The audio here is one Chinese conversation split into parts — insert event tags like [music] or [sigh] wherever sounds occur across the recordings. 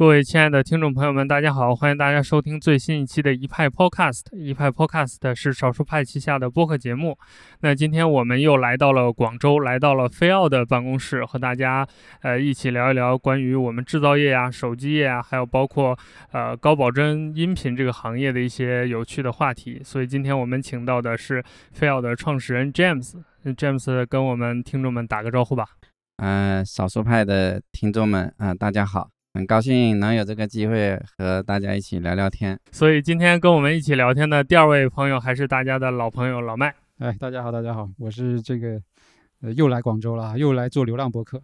各位亲爱的听众朋友们，大家好！欢迎大家收听最新一期的一派 Podcast。一派 Podcast 是少数派旗下的播客节目。那今天我们又来到了广州，来到了飞奥的办公室，和大家呃一起聊一聊关于我们制造业啊、手机业啊，还有包括呃高保真音频这个行业的一些有趣的话题。所以今天我们请到的是飞奥的创始人 James。James 跟我们听众们打个招呼吧。嗯，少数派的听众们啊，大家好。很高兴能有这个机会和大家一起聊聊天。所以今天跟我们一起聊天的第二位朋友还是大家的老朋友老麦。哎，大家好，大家好，我是这个呃又来广州了，又来做流浪博客。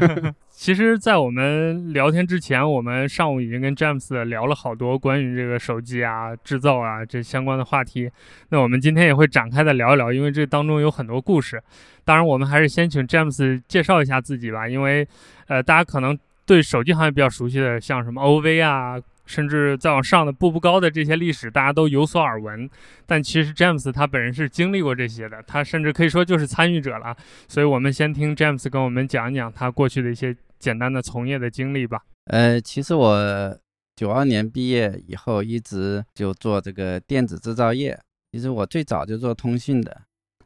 [laughs] 其实，在我们聊天之前，我们上午已经跟詹姆斯聊了好多关于这个手机啊、制造啊这相关的话题。那我们今天也会展开的聊一聊，因为这当中有很多故事。当然，我们还是先请詹姆斯介绍一下自己吧，因为呃，大家可能。对手机行业比较熟悉的，像什么 OV 啊，甚至再往上的步步高的这些历史，大家都有所耳闻。但其实詹姆斯他本人是经历过这些的，他甚至可以说就是参与者了。所以我们先听詹姆斯跟我们讲一讲他过去的一些简单的从业的经历吧。呃，其实我九二年毕业以后，一直就做这个电子制造业。其实我最早就做通讯的，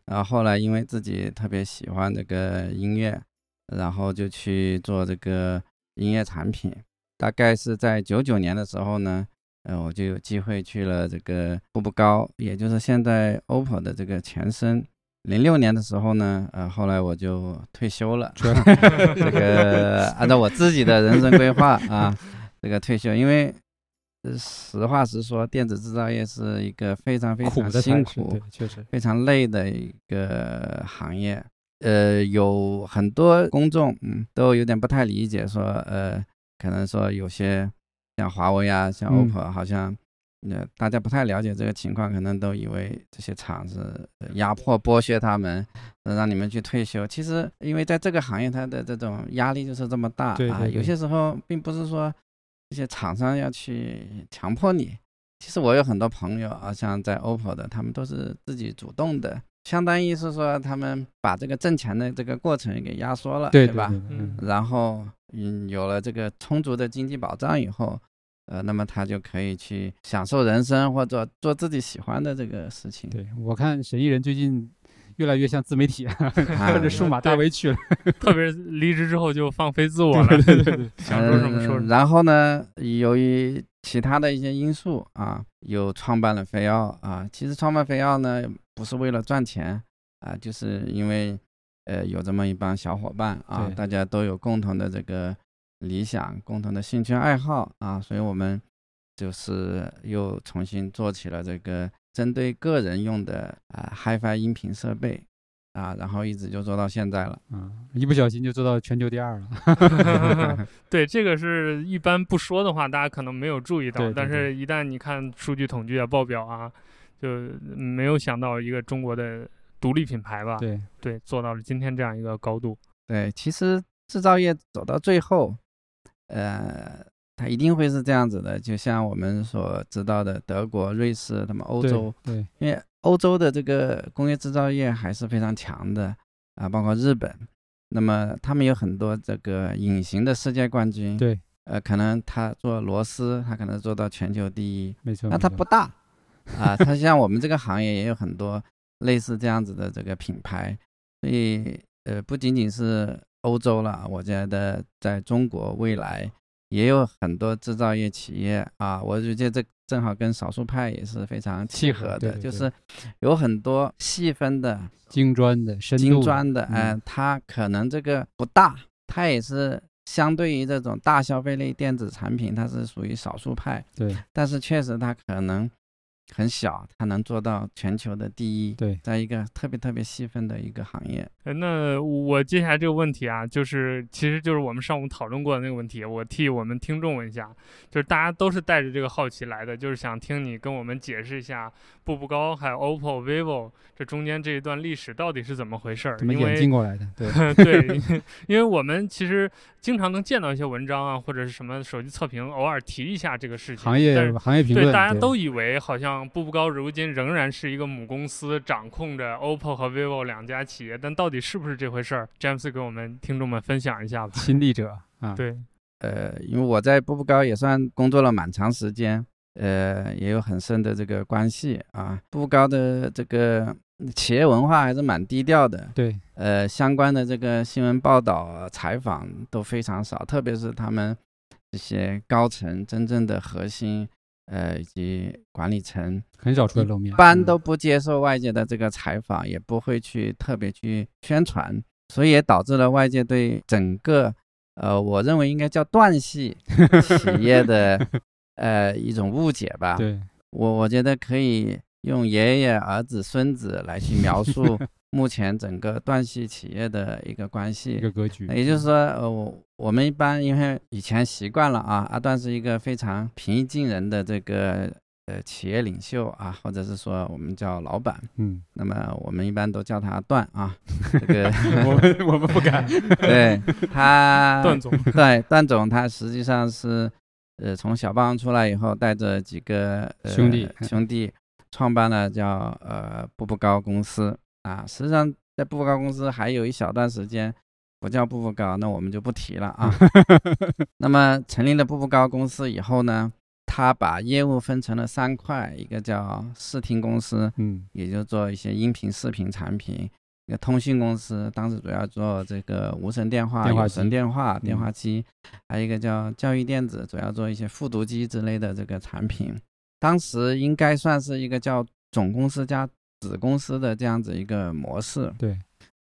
然后后来因为自己特别喜欢这个音乐，然后就去做这个。音乐产品大概是在九九年的时候呢，呃，我就有机会去了这个步步高，也就是现在 OPPO 的这个前身。零六年的时候呢，呃，后来我就退休了。[laughs] 这个 [laughs] 按照我自己的人生规划啊，这个退休，因为实话实说，电子制造业是一个非常非常辛苦、确实非常累的一个行业。呃，有很多公众，嗯，都有点不太理解，说，呃，可能说有些像华为啊，像 OPPO，好像，呃，大家不太了解这个情况，可能都以为这些厂子压迫剥削他们，让你们去退休。其实，因为在这个行业，它的这种压力就是这么大啊。有些时候，并不是说这些厂商要去强迫你。其实我有很多朋友啊，像在 OPPO 的，他们都是自己主动的。相当于是说，他们把这个挣钱的这个过程给压缩了，对吧？嗯。然后，嗯，有了这个充足的经济保障以后，呃，那么他就可以去享受人生，或者做自己喜欢的这个事情。对我看，神艺人最近。越来越像自媒体，[laughs] 跟着数码大 V 去了。[laughs] 特别是离职之后就放飞自我了，对对 [laughs] 对，想说什么说什么。然后呢，由于其他的一些因素啊，又创办了飞奥啊。其实创办飞奥呢，不是为了赚钱啊，就是因为呃有这么一帮小伙伴啊，大家都有共同的这个理想、共同的兴趣爱好啊，所以我们就是又重新做起了这个。针对个人用的啊，HiFi 音频设备啊，然后一直就做到现在了。嗯，一不小心就做到全球第二了。[laughs] [laughs] 对，这个是一般不说的话，大家可能没有注意到。但是，一旦你看数据统计啊、报表啊，就没有想到一个中国的独立品牌吧？对对，做到了今天这样一个高度。对，其实制造业走到最后，呃。它一定会是这样子的，就像我们所知道的，德国、瑞士，他们欧洲，对，因为欧洲的这个工业制造业还是非常强的啊，包括日本，那么他们有很多这个隐形的世界冠军，对，呃，可能他做螺丝，他可能做到全球第一，没错，那他不大啊，它像我们这个行业也有很多类似这样子的这个品牌，所以呃，不仅仅是欧洲了，我觉得在中国未来。也有很多制造业企业啊，我就觉得这正好跟少数派也是非常契合的，就是有很多细分的、精专的、精专的，嗯，它可能这个不大，它也是相对于这种大消费类电子产品，它是属于少数派，对，但是确实它可能。很小，它能做到全球的第一。对，在一个特别特别细分的一个行业。那我接下来这个问题啊，就是其实就是我们上午讨论过的那个问题，我替我们听众问一下，就是大家都是带着这个好奇来的，就是想听你跟我们解释一下步步高还有 OPPO、vivo 这中间这一段历史到底是怎么回事儿？怎么演进过来的？对 [laughs] [laughs] 对，因为我们其实经常能见到一些文章啊，或者是什么手机测评，偶尔提一下这个事情。行业行业评论，对大家都以为好像。步步高如今仍然是一个母公司，掌控着 OPPO 和 vivo 两家企业，但到底是不是这回事儿？詹姆斯给我们听众们分享一下吧。亲历者 [laughs] 啊，对，呃，因为我在步步高也算工作了蛮长时间，呃，也有很深的这个关系啊。步步高的这个企业文化还是蛮低调的，对，呃，相关的这个新闻报道、采访都非常少，特别是他们这些高层真正的核心，呃，以及管理层，很少出来露面，一般嗯。都不接受外界的这个采访，也不会去特别去宣传，所以也导致了外界对整个，呃，我认为应该叫断系 [laughs] 企业的，呃，一种误解吧。对，我我觉得可以用爷爷、儿子、孙子来去描述目前整个断系企业的一个关系一。个格局，也就是说，呃，我我们一般因为以前习惯了啊，阿段是一个非常平易近人的这个呃企业领袖啊，或者是说我们叫老板，嗯，那么我们一般都叫他段啊，[laughs] 这个我们我们不敢 [laughs] [laughs] 对他段总，对段总，他实际上是呃从小霸王出来以后，带着几个、呃、兄弟兄弟创办了叫呃步步高公司啊。实际上在步步高公司还有一小段时间不叫步步高，那我们就不提了啊。[laughs] 那么成立了步步高公司以后呢，他把业务分成了三块，一个叫视听公司，嗯也就做一些音频、视频产品。一个通讯公司当时主要做这个无绳电话、电话有绳电话、嗯电话机，还有一个叫教育电子，主要做一些复读机之类的这个产品。当时应该算是一个叫总公司加子公司的这样子一个模式。对，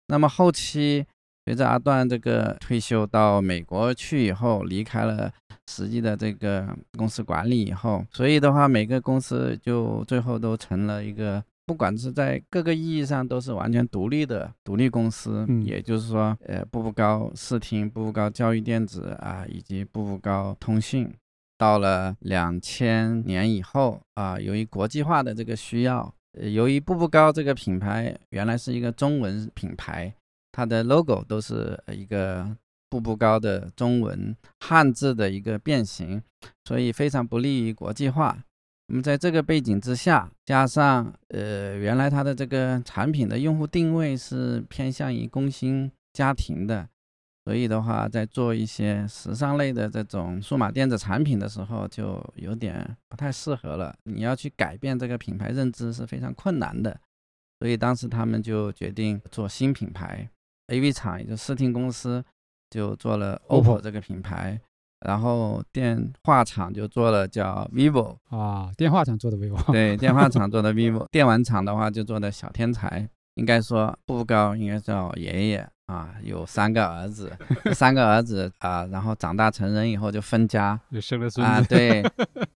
那么后期随着阿段这个退休到美国去以后，离开了实际的这个公司管理以后，所以的话，每个公司就最后都成了一个，不管是在各个意义上都是完全独立的独立公司。嗯也就是说，呃，步步高视听、步步高教育电子啊，以及步步高通讯。到了两千年以后啊，由于国际化的这个需要，呃，呃由于步步高这个品牌原来是一个中文品牌，它的 logo 都是一个步步高的中文汉字的一个变形，所以非常不利于国际化。那么在这个背景之下，加上呃原来它的这个产品的用户定位是偏向于工薪家庭的，所以的话，在做一些时尚类的这种数码电子产品的时候，就有点不太适合了。你要去改变这个品牌认知是非常困难的，所以当时他们就决定做新品牌，AV 厂也就视听公司就做了 OPPO 这个品牌，然后电话厂就做了叫 vivo，啊，电话厂做的 vivo，对，电话厂做的 [laughs] vivo，电玩厂的话就做的小天才。应该说步步高应该叫爷爷啊，有三个儿子，这 [laughs] 三个儿子啊，然后长大成人以后就分家就生了孙啊，对，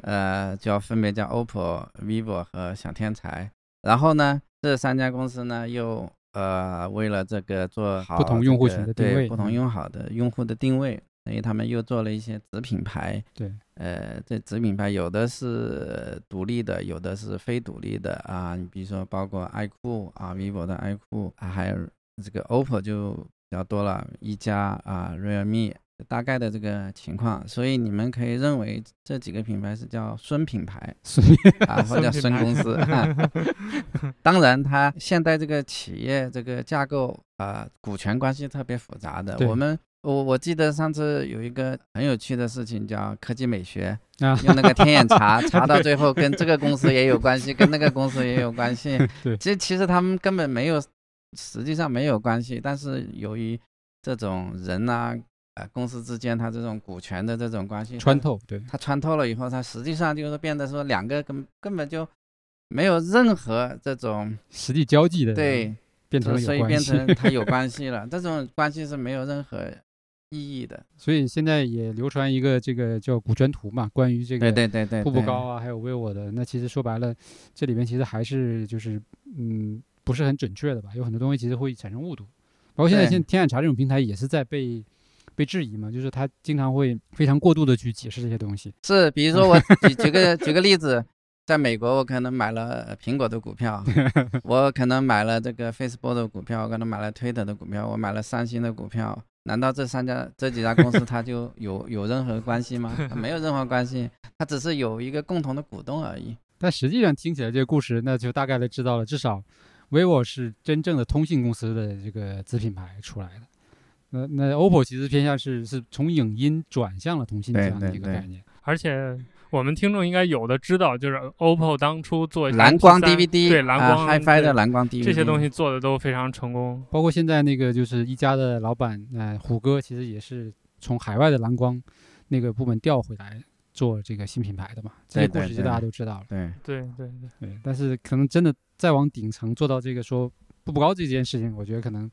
呃，就要分别叫 OPPO、vivo 和小天才。然后呢，这三家公司呢又呃为了这个做好不同用户这个群的定位对不同嗯用好的用户的定位，所以他们又做了一些子品牌。对，呃，这子品牌有的是独立的，有的是非独立的啊。你比如说，包括爱酷啊，vivo 的爱酷啊，还有这个 OPPO 就比较多了，一加啊，realme 大概的这个情况。所以你们可以认为这几个品牌是叫孙品牌 [laughs] 孙啊，或者叫孙公司。[laughs] 当然，它现在这个企业这个架构啊，股权关系特别复杂的。我们我我记得上次有一个很有趣的事情，叫科技美学，啊，用那个天眼查 [laughs] 查到最后，跟这个公司也有关系，跟那个公司也有关系。对其实其实他们根本没有，实际上没有关系，但是由于这种人呐、呃，公司之间它这种股权的这种关系穿，透，对，它穿透了以后，它实际上就是变得说两个根根本就没有任何这种实际交际的对，变成所以变成。它有关系了，这种关系是没有任何意义的。所以现在也流传一个这个叫股权图嘛，关于这个对对对，对步步高啊，还有 vivo 的，那其实说白了，这里面其实还是就是嗯不是很准确的吧，有很多东西其实会产生误读，包括现在对现在天眼查这种平台也是在被被质疑嘛，就是它经常会非常过度的去解释这些东西，是，比如说我举举个举个例子，在美国我可能买了苹果的股票，[laughs] 我可能买了这个 Facebook 的股票，我可能买了 Twitter 的股票，我买了三星的股票，难道这三家这几家公司它就有有任何关系吗？它没有任何关系，它只是有一个共同的股东而已。但实际上听起来这个故事，那就大概的知道了，至少 vivo 是真正的通信公司的这个子品牌出来的。那那 OPPO 其实偏向是是从影音转向了通信这样的一个概念。而且我们听众应该有的知道，就是 OPPO 当初做蓝光 DVD，对蓝光、啊、HiFi 的蓝光 DVD 这些东西做的都非常成功。包括现在那个就是一加的老板，呃，虎哥其实也是从海外的蓝光那个部门调回来做这个新品牌的嘛。这些故事就大家都知道了。对对对对，对，但是可能真的再往顶层做到这个说步步高这件事情，我觉得可能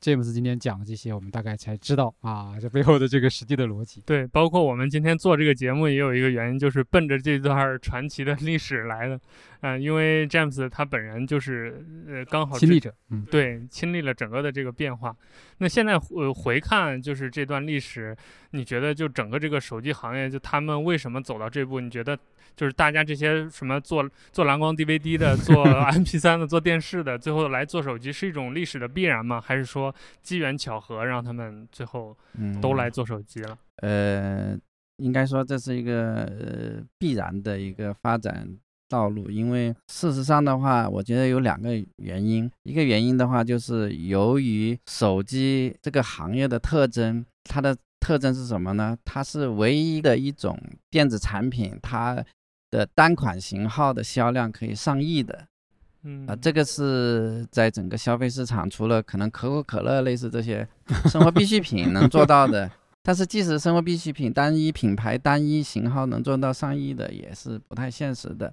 詹姆斯今天讲的这些，我们大概才知道啊，这背后的这个实际的逻辑。对，包括我们今天做这个节目也有一个原因，就是奔着这段传奇的历史来的。嗯、因为詹姆斯他本人就是呃刚好知亲历者，嗯，对，亲历了整个的这个变化。那现在呃回看就是这段历史，你觉得就整个这个手机行业，就他们为什么走到这步？你觉得就是大家这些什么做做蓝光 DVD 的、[laughs] 做 MP3 的、做电视的，最后来做手机，是一种历史的必然吗？还是说机缘巧合让他们最后嗯都来做手机了？呃，应该说这是一个呃必然的一个发展道路，因为事实上的话，我觉得有两个原因。一个原因的话，就是由于手机这个行业的特征，它的特征是什么呢？它是唯一的一种电子产品，它的单款型号的销量可以上亿的。嗯啊，这个是在整个消费市场，除了可能可口可乐类似这些生活必需品能做到的，但是即使生活必需品单一品牌、单一型号能做到上亿的，也是不太现实的。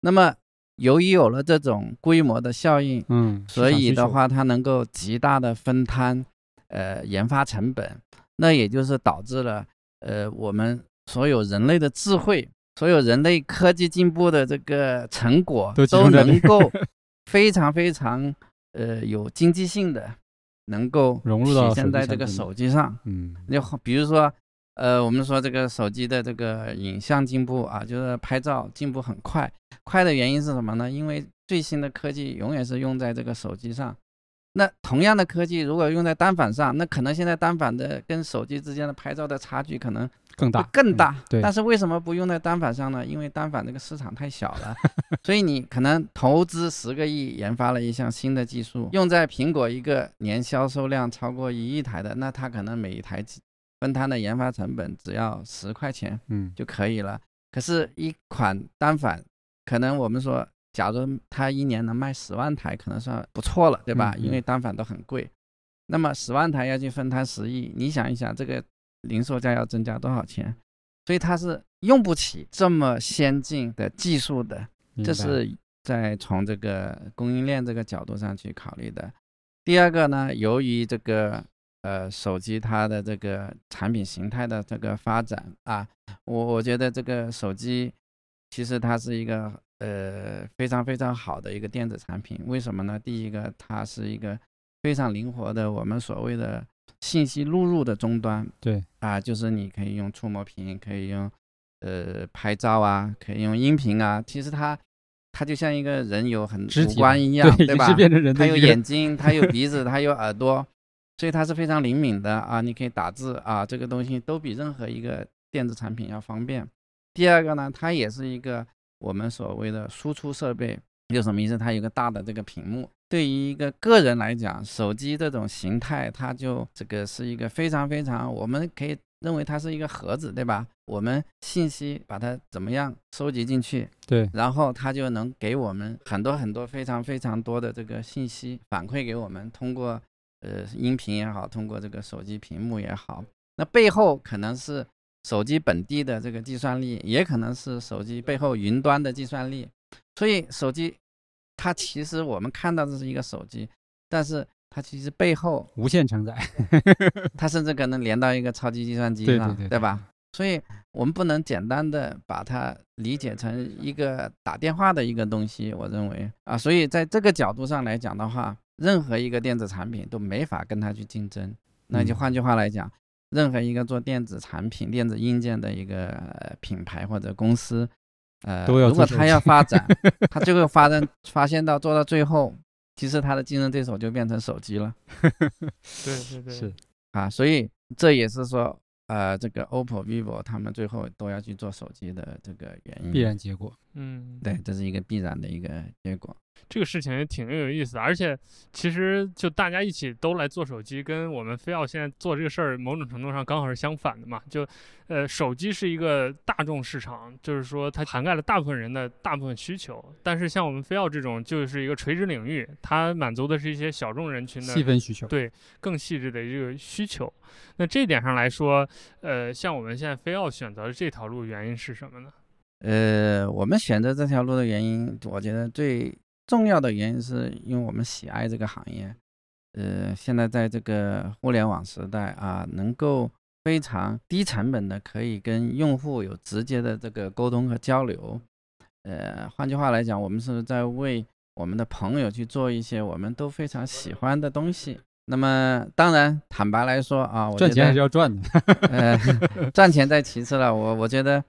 那么，由于有了这种规模的效应，嗯，所以的话，它能够极大的分摊呃研发成本，那也就是导致了呃我们所有人类的智慧，所有人类科技进步的这个成果都能够 [laughs] 非常非常呃有经济性的能够融入到体现在这个手机上。嗯，就好比如说，呃，我们说这个手机的这个影像进步啊，就是拍照进步很快。快的原因是什么呢？因为最新的科技永远是用在这个手机上。那同样的科技如果用在单反上，那可能现在单反的跟手机之间的拍照的差距可能更大更大。嗯对但是为什么不用在单反上呢？因为单反这个市场太小了，[laughs] 所以你可能投资十个亿研发了一项新的技术，用在苹果一个年销售量超过一亿台的，那它可能每一台机分摊的研发成本只要十块钱嗯，就可以了。可是，一款单反，可能我们说，假如它一年能卖十万台，可能算不错了，对吧？因为单反都很贵。那么十万台要去分摊十亿，你想一想，这个零售价要增加多少钱？所以它是用不起这么先进的技术的，这是在从这个供应链这个角度上去考虑的。第二个呢，由于这个呃手机它的这个产品形态的这个发展啊，我我觉得这个手机其实它是一个呃非常非常好的一个电子产品。为什么呢？第一个，它是一个非常灵活的我们所谓的信息录入的终端。对啊，就是你可以用触摸屏，可以用呃拍照啊，可以用音频啊。其实它它就像一个人有很五官一样，对，对吧它有眼睛，它有鼻子，它有耳朵，所以它是非常灵敏的啊！你可以打字啊，这个东西都比任何一个电子产品要方便。第二个呢，它也是一个我们所谓的输出设备，有什么意思？它有个大的这个屏幕。对于一个个人来讲，手机这种形态，它就这个是一个非常非常，我们可以认为它是一个盒子，对吧？我们信息把它怎么样收集进去，对，然后它就能给我们很多很多非常非常多的这个信息反馈给我们，通过呃音频也好，通过这个手机屏幕也好，那背后可能是手机本地的这个计算力，也可能是手机背后云端的计算力。所以手机它其实我们看到这是一个手机，但是它其实背后无限承载，它甚至可能连到一个超级计算机上，对对对吧？所以我们不能简单的把它理解成一个打电话的一个东西，我认为啊，所以在这个角度上来讲的话，任何一个电子产品都没法跟它去竞争。那就嗯换句话来讲，任何一个做电子产品、电子硬件的一个、呃品牌或者公司，呃，如果它要发展，[laughs] 它最后发展发现到做到最后，其实它的竞争对手就变成手机了。[laughs] 对对对，是啊，所以这也是说，呃，这个 OPPO、vivo 他们最后都要去做手机的这个原因。必然结果。嗯，对，这是一个必然的一个结果。这个事情也挺有意思的，而且其实就大家一起都来做手机，跟我们非要现在做这个事儿，某种程度上刚好是相反的嘛。就，呃，手机是一个大众市场，就是说它涵盖了大部分人的大部分需求。但是像我们非要这种，就是一个垂直领域，它满足的是一些小众人群的细分需求。对，更细致的一个需求。那这点上来说，呃，像我们现在非要选择这条路，原因是什么呢？呃，我们选择这条路的原因，我觉得最。重要的原因是因为我们喜爱这个行业，呃，现在在这个互联网时代啊，能够非常低成本的可以跟用户有直接的这个沟通和交流，呃，换句话来讲，我们是在为我们的朋友去做一些我们都非常喜欢的东西。那么，当然，坦白来说啊，赚钱还是要赚的，呃，[laughs] 赚钱在其次了。我我觉得。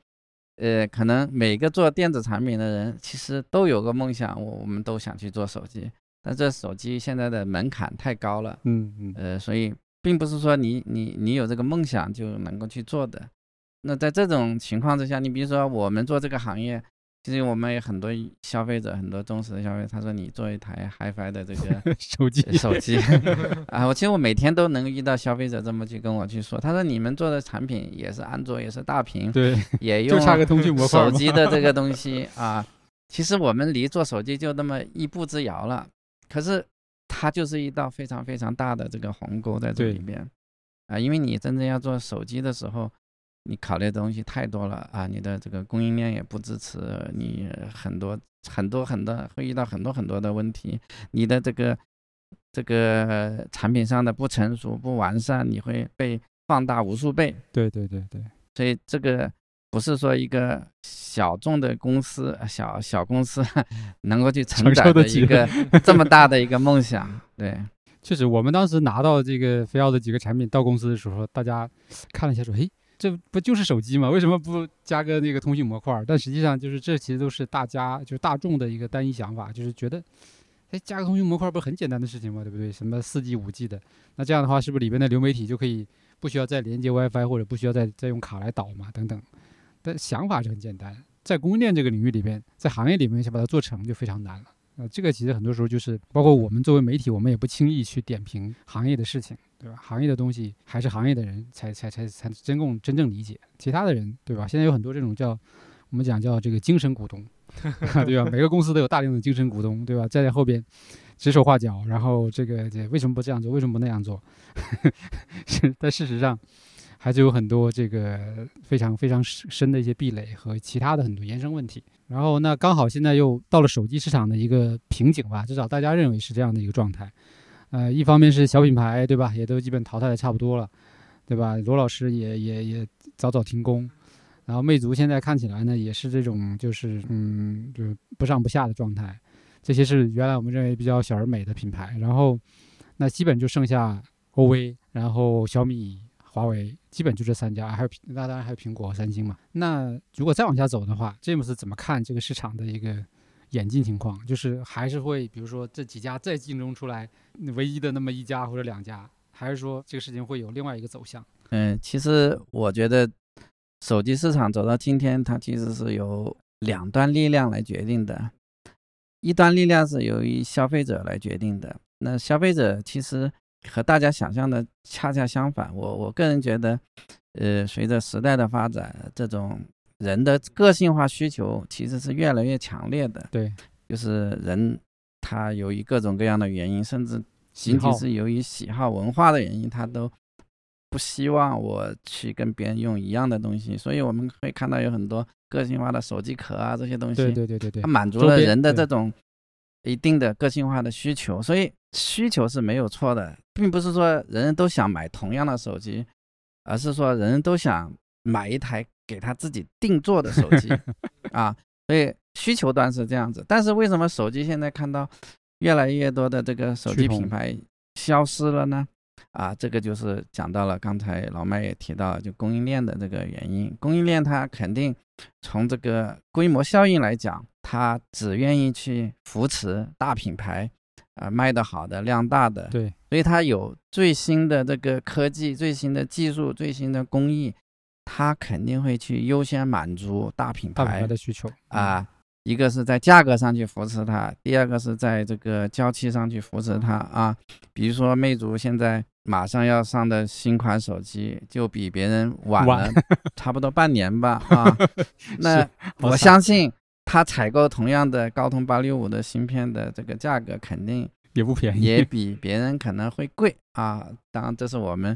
呃，可能每个做电子产品的人其实都有个梦想，我我们都想去做手机，但这手机现在的门槛太高了，嗯嗯，呃，所以并不是说你你你有这个梦想就能够去做的。那在这种情况之下，你比如说我们做这个行业。其实我们有很多消费者，很多忠实的消费者，他说你做一台 HiFi 的这个 [laughs] 手机，手机 [laughs] [laughs] 啊，我其实我每天都能遇到消费者这么去跟我去说，他说你们做的产品也是安卓，也是大屏，对，也用手机的这个东西啊，其实我们离做手机就那么一步之遥了，可是它就是一道非常非常大的这个鸿沟在这里面啊，因为你真正要做手机的时候。你考虑的东西太多了啊！你的这个供应链也不支持，你很多很多很多会遇到很多很多的问题。你的这个这个产品上的不成熟、不完善，你会被放大无数倍。对对对对，所以这个不是说一个小众的公司、小小公司能够去承载的一个 [laughs] 这么大的一个梦想。对，确实，我们当时拿到这个飞奥的几个产品到公司的时候，大家看了一下说：“诶。”这不就是手机吗？为什么不加个那个通讯模块？但实际上就是这其实都是大家就是大众的一个单一想法，就是觉得，哎，加个通讯模块不是很简单的事情吗？对不对？什么四 G、五 G 的，那这样的话是不是里边的流媒体就可以不需要再连接 WiFi 或者不需要再再用卡来导嘛？等等，但想法是很简单，在供应链这个领域里边，在行业里面想把它做成就非常难了。呃，这个其实很多时候就是包括我们作为媒体，我们也不轻易去点评行业的事情，对吧？行业的东西还是行业的人才才才才真共真正理解，其他的人，对吧？现在有很多这种叫我们讲叫这个精神股东，[laughs] 对吧？每个公司都有大量的精神股东，对吧？站在后边指手画脚，然后这个这为什么不这样做？为什么不那样做？[laughs] 是，但事实上。还是有很多这个非常非常深的一些壁垒和其他的很多延伸问题。然后那刚好现在又到了手机市场的一个瓶颈吧，至少大家认为是这样的一个状态。呃，一方面是小品牌，对吧？也都基本淘汰的差不多了，对吧？罗老师也也也早早停工。然后魅族现在看起来呢，也是这种就是嗯，就是不上不下的状态。这些是原来我们认为比较小而美的品牌。然后那基本就剩下 OV，然后小米。华为基本就这三家，还有那当然还有苹果、三星嘛。那如果再往下走的话，詹姆斯怎么看这个市场的一个演进情况？就是还是会，比如说这几家再竞争出来唯一的那么一家或者两家，还是说这个事情会有另外一个走向？嗯，其实我觉得手机市场走到今天，它其实是由两端力量来决定的，一端力量是由于消费者来决定的。那消费者其实。和大家想象的恰恰相反，我我个人觉得，呃，随着时代的发展，这种人的个性化需求其实是越来越强烈的。对，就是人他由于各种各样的原因，甚至仅仅是由于喜好文化的原因，他都不希望我去跟别人用一样的东西。所以我们会看到有很多个性化的手机壳啊这些东西。对对对对对，它满足了人的这种一定的个性化的需求，所以需求是没有错的。并不是说人人都想买同样的手机，而是说人人都想买一台给他自己定做的手机啊。所以需求端是这样子，但是为什么手机现在看到越来越多的这个手机品牌消失了呢？啊，这个就是讲到了刚才老麦也提到，就供应链的这个原因。供应链它肯定从这个规模效应来讲，它只愿意去扶持大品牌。啊，卖得好的、量大的，对，所以它有最新的这个科技、最新的技术、最新的工艺，它肯定会去优先满足大品牌的需求啊。一个是在价格上去扶持它，第二个是在这个交期上去扶持它啊。比如说魅族现在马上要上的新款手机，就比别人晚了 [laughs] 差不多半年吧 [laughs] 啊。那我相信它采购同样的高通八六五的芯片的这个价格肯定也不便宜，也比别人可能会贵啊。当然这是我们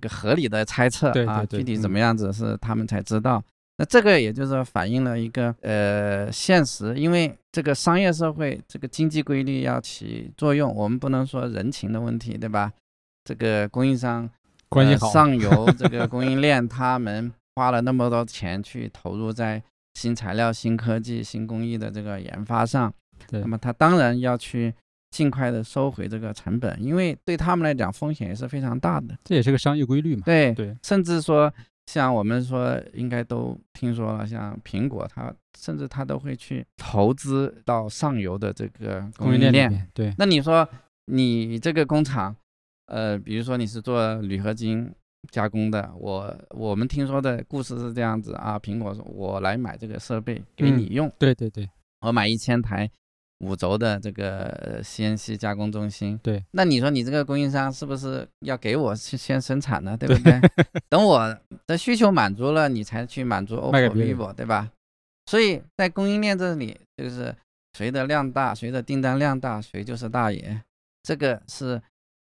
一个合理的猜测啊，具体怎么样子是他们才知道。那这个也就是反映了一个呃现实，因为这个商业社会这个经济规律要起作用，我们不能说人情的问题，对吧？这个供应商关系好，上游这个供应链他们花了那么多钱去投入在新材料、新科技、新工艺的这个研发上，那么他当然要去尽快的收回这个成本，因为对他们来讲风险也是非常大的。这也是个商业规律嘛？对对，甚至说。像我们说，应该都听说了，像苹果，它甚至它都会去投资到上游的这个供应链。对，那你说你这个工厂，呃，比如说你是做铝合金加工的，我我们听说的故事是这样子啊，苹果说我来买这个设备给你用，对对对，我买一千台。五轴的这个 CNC 加工中心，对，那你说你这个供应商是不是要给我去先生产呢？对不对？[laughs] 等我的需求满足了，你才去满足 OPPO、vivo，对吧？所以在供应链这里，就是谁的量大，谁的订单量大，谁就是大爷，这个是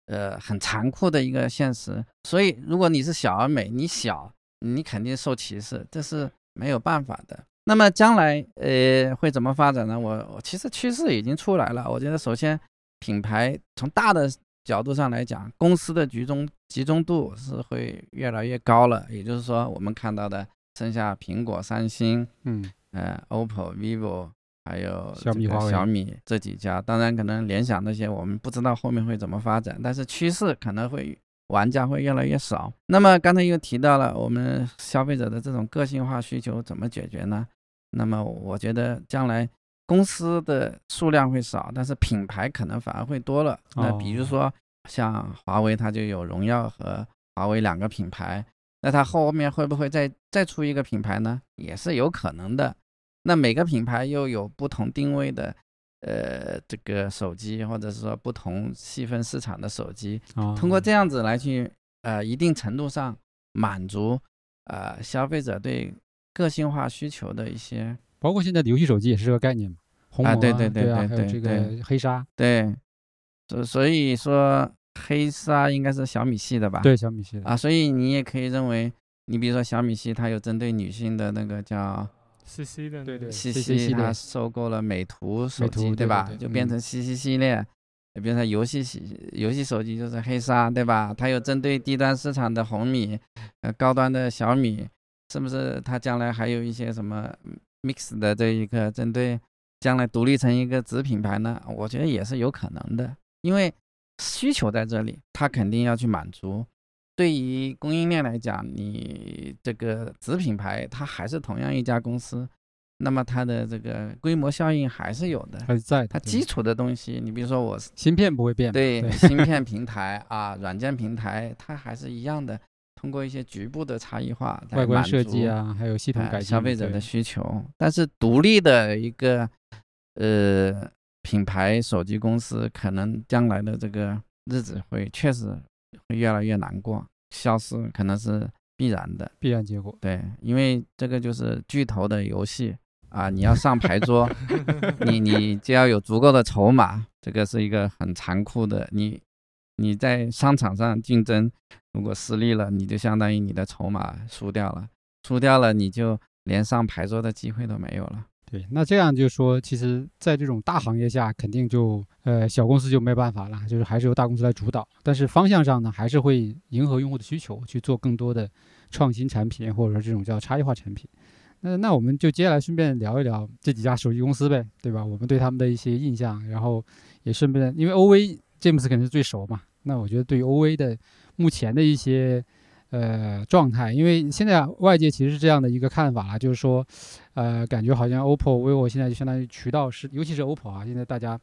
呃很残酷的一个现实。所以如果你是小而美，你小，你肯定受歧视，这是没有办法的。那么将来呃会怎么发展呢？我我其实趋势已经出来了。我觉得首先品牌从大的角度上来讲，公司的集中集中度是会越来越高了。也就是说，我们看到的剩下苹果、三星，嗯，呃，OPPO、vivo，还有小米、小米这几家。当然，可能联想那些我们不知道后面会怎么发展，但是趋势可能会。玩家会越来越少。那么刚才又提到了我们消费者的这种个性化需求怎么解决呢？那么我觉得将来公司的数量会少，但是品牌可能反而会多了。那比如说像华为，它就有荣耀和华为两个品牌。那它后面会不会再再出一个品牌呢？也是有可能的。那每个品牌又有不同定位的。呃，这个手机，或者是说不同细分市场的手机，通过这样子来去，呃，一定程度上满足，呃，消费者对个性化需求的一些，包括现在的游戏手机也是这个概念嘛，红啊，对对对对对，这个黑鲨，对，所所以说黑鲨应该是小米系的吧？对，小米系的啊，所以你也可以认为，你比如说小米系，它有针对女性的那个叫。C C 的对对，C C 它收购了美图手机，对吧？就变成 C C 系列，变成游戏系游戏手机就是黑鲨，对吧？它有针对低端市场的红米，呃，高端的小米，是不是？它将来还有一些什么 Mix 的这一个针对将来独立成一个子品牌呢？我觉得也是有可能的，因为需求在这里，它肯定要去满足。对于供应链来讲，你这个子品牌它还是同样一家公司，那么它的这个规模效应还是有的，还是在它基础的东西。你比如说我芯片不会变，对芯片 [laughs] 平台啊，软件平台它还是一样的，通过一些局部的差异化，外观设计啊，还有系统改进消费者的需求。但是独立的一个呃品牌手机公司，可能将来的这个日子会确实。会越来越难过，消失可能是必然的，必然结果。对，因为这个就是巨头的游戏啊，你要上牌桌，[laughs] 你你就要有足够的筹码，这个是一个很残酷的。你你在商场上竞争，如果失利了，你就相当于你的筹码输掉了，输掉了，你就连上牌桌的机会都没有了。对，那这样就说，其实，在这种大行业下，肯定就呃小公司就没办法了，就是还是由大公司来主导。但是方向上呢，还是会迎合用户的需求，去做更多的创新产品，或者说这种叫差异化产品。那那我们就接下来顺便聊一聊这几家手机公司呗，对吧？我们对他们的一些印象，然后也顺便，因为 OV James 肯定是最熟嘛。那我觉得对于 OV 的目前的一些。呃，状态，因为现在外界其实是这样的一个看法了，就是说，呃，感觉好像 OPPO、vivo 现在就相当于渠道是，尤其是 OPPO 啊，现在大家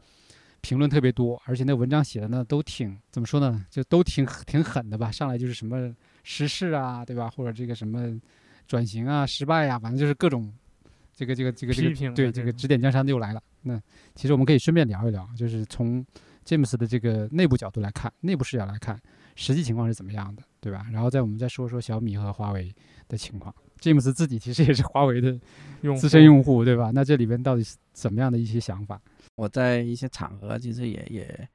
评论特别多，而且那文章写的呢都挺怎么说呢，就都挺挺狠的吧，上来就是什么失事啊，对吧？或者这个什么转型啊失败呀，反正就是各种这个这个这个这个对这个指点江山的又来了。那其实我们可以顺便聊一聊，就是从 James 的这个内部角度来看，内部视角来看，实际情况是怎么样的，对吧？然后再我们再说说小米和华为的情况。詹姆斯自己其实也是华为的用户资深用户，对吧？那这里边到底是怎么样的一些想法？我在一些场合其实也也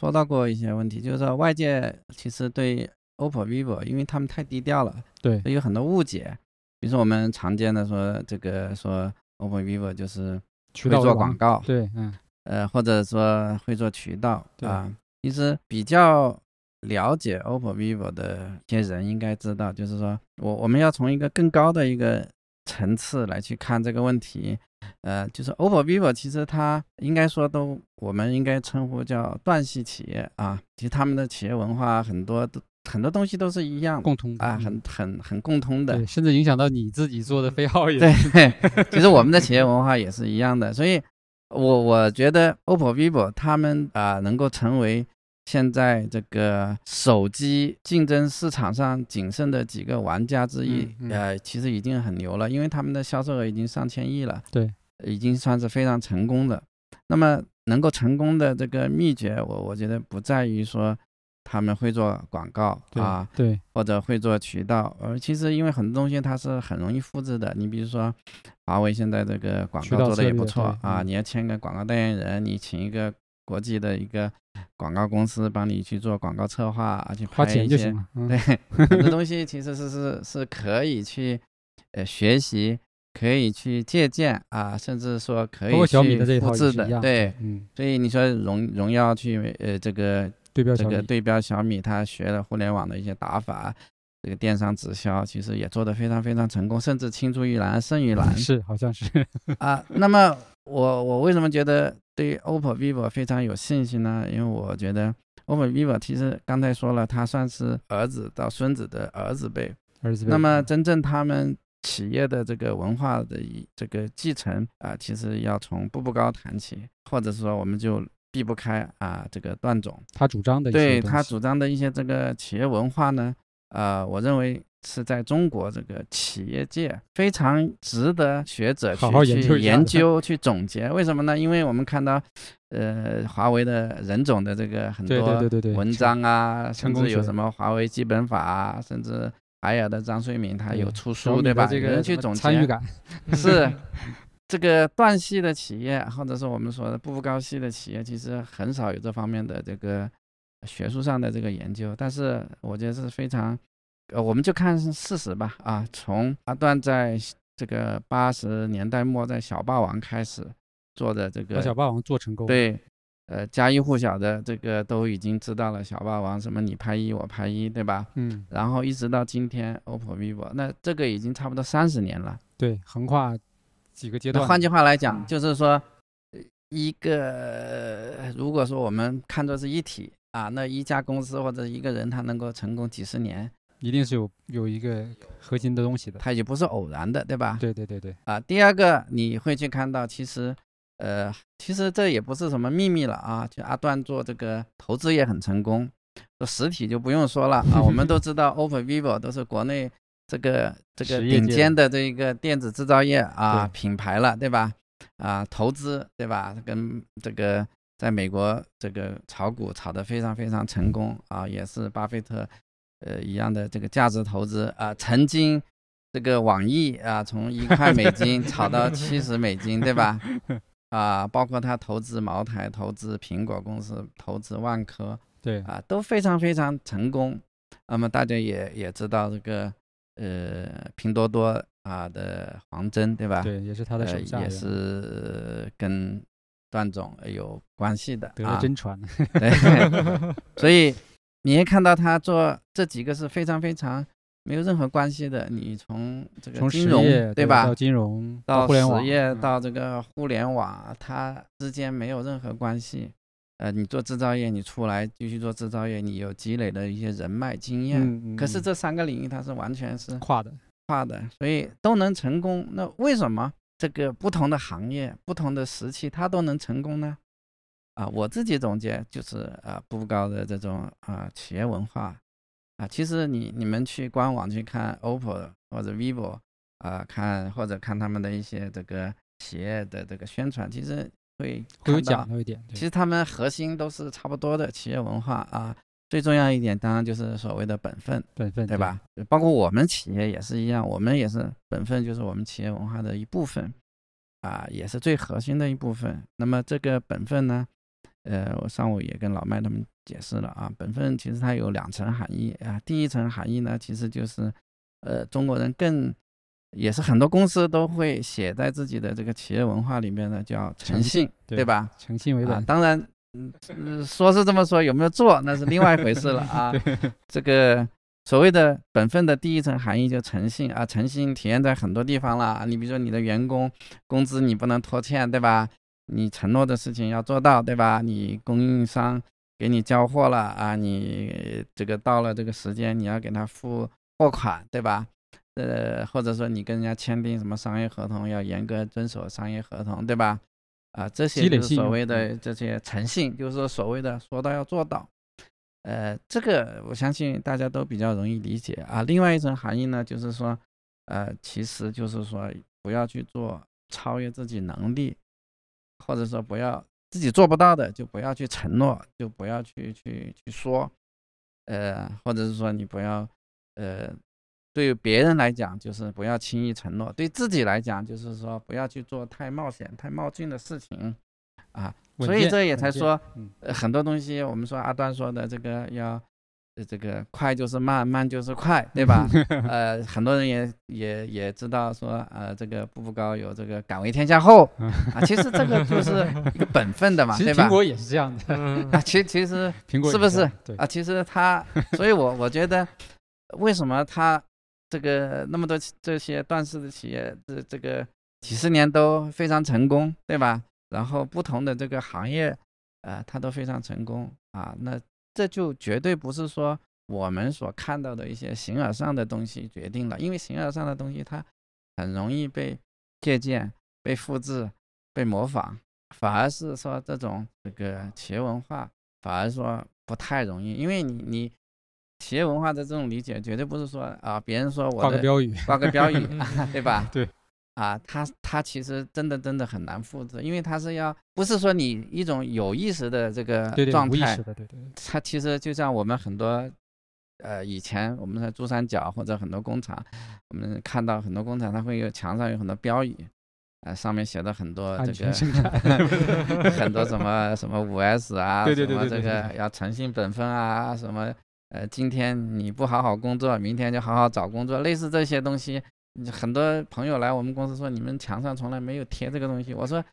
说到过一些问题，就是说外界其实对 OPPO、vivo，因为他们太低调了，对有很多误解。比如说我们常见的说这个说 OPPO、vivo 就是会做广告，对，嗯，呃，或者说会做渠道对啊。其实比较了解 OPPO、vivo 的一些人应该知道，就是说我我们要从一个更高的一个层次来去看这个问题。呃，就是 OPPO、vivo 其实它应该说都，我们应该称呼叫断系企业啊。其实他们的企业文化很多都很多东西都是一样共通的啊，嗯很很很共通的，。甚至影响到你自己做的飞号也对，[laughs] 其实我们的企业文化也是一样的，所以我我觉得 OPPO、vivo 他们啊、能够成为现在这个手机竞争市场上仅剩的几个玩家之一，嗯嗯呃，其实已经很牛了，因为他们的销售额已经上千亿了，对，已经算是非常成功的。那么能够成功的这个秘诀，我我觉得不在于说他们会做广告啊，对或者会做渠道，呃，其实因为很多东西它是很容易复制的。你比如说，华为现在这个广告做的也不错啊，你要签个广告代言人，你请一个国际的一个广告公司帮你去做广告策划，而且花钱就行了。嗯对，[laughs] 很多东西其实是是是可以去呃学习，可以去借鉴啊，甚至说可以去复制的。对，嗯，所以你说荣荣耀去呃这个这对标这，个对标小米，他学了互联网的一些打法，这个电商直销其实也做得非常非常成功，甚至青出于蓝胜于蓝 [laughs] 是好像是啊。那么我我为什么觉得对 OPPO、vivo 非常有信心呢？因为我觉得 OPPO、vivo 其实刚才说了，它算是儿子到孙子的儿子辈。儿子辈。那么真正他们企业的这个文化的一这个继承啊，其实要从步步高谈起，或者说我们就避不开啊这个段总。他主张的一些对他主张的一些这个企业文化呢，呃，我认为是在中国这个企业界非常值得学者去研究去总结。为什么呢？因为我们看到，呃，华为的任总的这个很多文章啊，甚至有什么华为基本法啊，甚至海尔的张瑞敏他有出书对吧？这个有人去总结参与感，是 [laughs] 这个断系的企业，或者是我们说的步步高系的企业，其实很少有这方面的这个学术上的这个研究。但是我觉得是非常，呃，我们就看事实吧。啊，从阿段在这个八十年代末在小霸王开始做的这个把小霸王做成功。，对，呃，家喻户晓的这个都已经知道了。小霸王什么你拍一我拍一，对吧？嗯，然后一直到今天，OPPO、vivo，那这个已经差不多三十年了。对，横跨几个阶段。那换句话来讲，就是说，呃一个如果说我们看作是一体啊，那一家公司或者一个人他能够成功几十年，一定是有有一个核心的东西的。它也不是偶然的，对吧？对对对对，啊，第二个你会去看到，其实，呃，其实这也不是什么秘密了啊。就阿段做这个投资也很成功，做实体就不用说了啊。我们都知道，OPPO、vivo 都是国内这个这个顶尖的这一个电子制造业啊品牌了，对吧？啊，投资对吧？跟这个在美国这个炒股炒得非常非常成功啊，也是巴菲特呃一样的这个价值投资啊，曾经这个网易啊从一块美金 [laughs] 炒到七十美金，对吧？[laughs] 啊，包括他投资茅台、投资苹果公司、投资万科对，啊，都非常非常成功。那么大家也也知道这个呃拼多多啊的黄峥，对吧？对，也是他的手呃、下人也是跟段总有关系的得了啊。真传。[laughs] 对，所以你也看到他做这几个是非常非常没有任何关系的。你从这个从金融实业对吧到，金融到互联网实业嗯到这个互联网，它之间没有任何关系。呃，你做制造业，你出来继续做制造业，你有积累的一些人脉经验。嗯，嗯嗯可是这三个领域它是完全是跨的，跨的，所以都能成功。那为什么这个不同的行业、不同的时期它都能成功呢？啊，我自己总结就是啊，步步高的这种啊企业文化啊，其实你你们去官网去看 OPPO 或者 vivo 啊、看或者看他们的一些这个企业的这个宣传，其实会会有讲到一点。其实他们核心都是差不多的企业文化啊。最重要一点，当然就是所谓的本分，本分对吧？？包括我们企业也是一样，我们也是本分，就是我们企业文化的一部分，啊，也是最核心的一部分。那么这个本分呢，呃，我上午也跟老麦他们解释了啊，本分其实它有两层含义啊。第一层含义呢，其实就是，呃，中国人更也是很多公司都会写在自己的这个企业文化里面的，叫诚诚信信，对对吧？啊，诚信为本。当然，嗯，呃说是这么说，有没有做那是另外一回事了啊。[laughs] 这个所谓的本分的第一层含义就诚信啊，诚信体现在很多地方了。你比如说你的员工工资你不能拖欠，对吧？你承诺的事情要做到，对吧？你供应商给你交货了啊，你这个到了这个时间你要给他付货款，对吧？呃，或者说你跟人家签订什么商业合同，要严格遵守商业合同，对吧？啊，这些就是所谓的这些诚信，就是说所谓的说到要做到。呃，这个我相信大家都比较容易理解啊。另外一层含义呢，就是说，呃，其实就是说不要去做超越自己能力，或者说不要自己做不到的就不要去承诺，就不要去去去说，呃，或者是说你不要，呃，对别人来讲就是不要轻易承诺，对自己来讲就是说不要去做太冒险、太冒进的事情，啊，所以这也才说，很多东西我们说阿端说的这个要，呃，这个快就是慢，慢就是快，对吧？[laughs] 呃，很多人也也也知道说，呃，这个步步高有这个敢为天下后 [laughs] 啊，其实这个就是一个本分的嘛，[laughs] 其实对吧苹？果也是这样的，嗯啊，其其实苹果是不是啊，其实他，所以我我觉得，为什么他这个那么多这些断市的企业，这这个几十年都非常成功，对吧？然后不同的这个行业，呃，它都非常成功啊。那这就绝对不是说我们所看到的一些形而上的东西决定了，因为形而上的东西它很容易被借鉴、被复制、被模仿，反而是说这种这个企业文化，反而说不太容易，因为你你企业文化的这种理解，绝对不是说啊，别人说我的挂个标语，[laughs] 挂个标语，[laughs] 对吧？对。啊，他他其实真的真的很难复制，因为他是要不是说你一种有意识的这个状态无意识，的，对对对，它其实就像我们很多，呃，以前我们在珠三角或者很多工厂，我们看到很多工厂，它会有墙上有很多标语，啊，上面写的很多这个 [laughs] 很多什么什么五 S 啊，对对对什么这个要诚信本分啊，什么呃，今天你不好好工作，明天就好好找工作，类似这些东西，很多朋友来我们公司说，你们墙上从来没有贴这个东西。我说，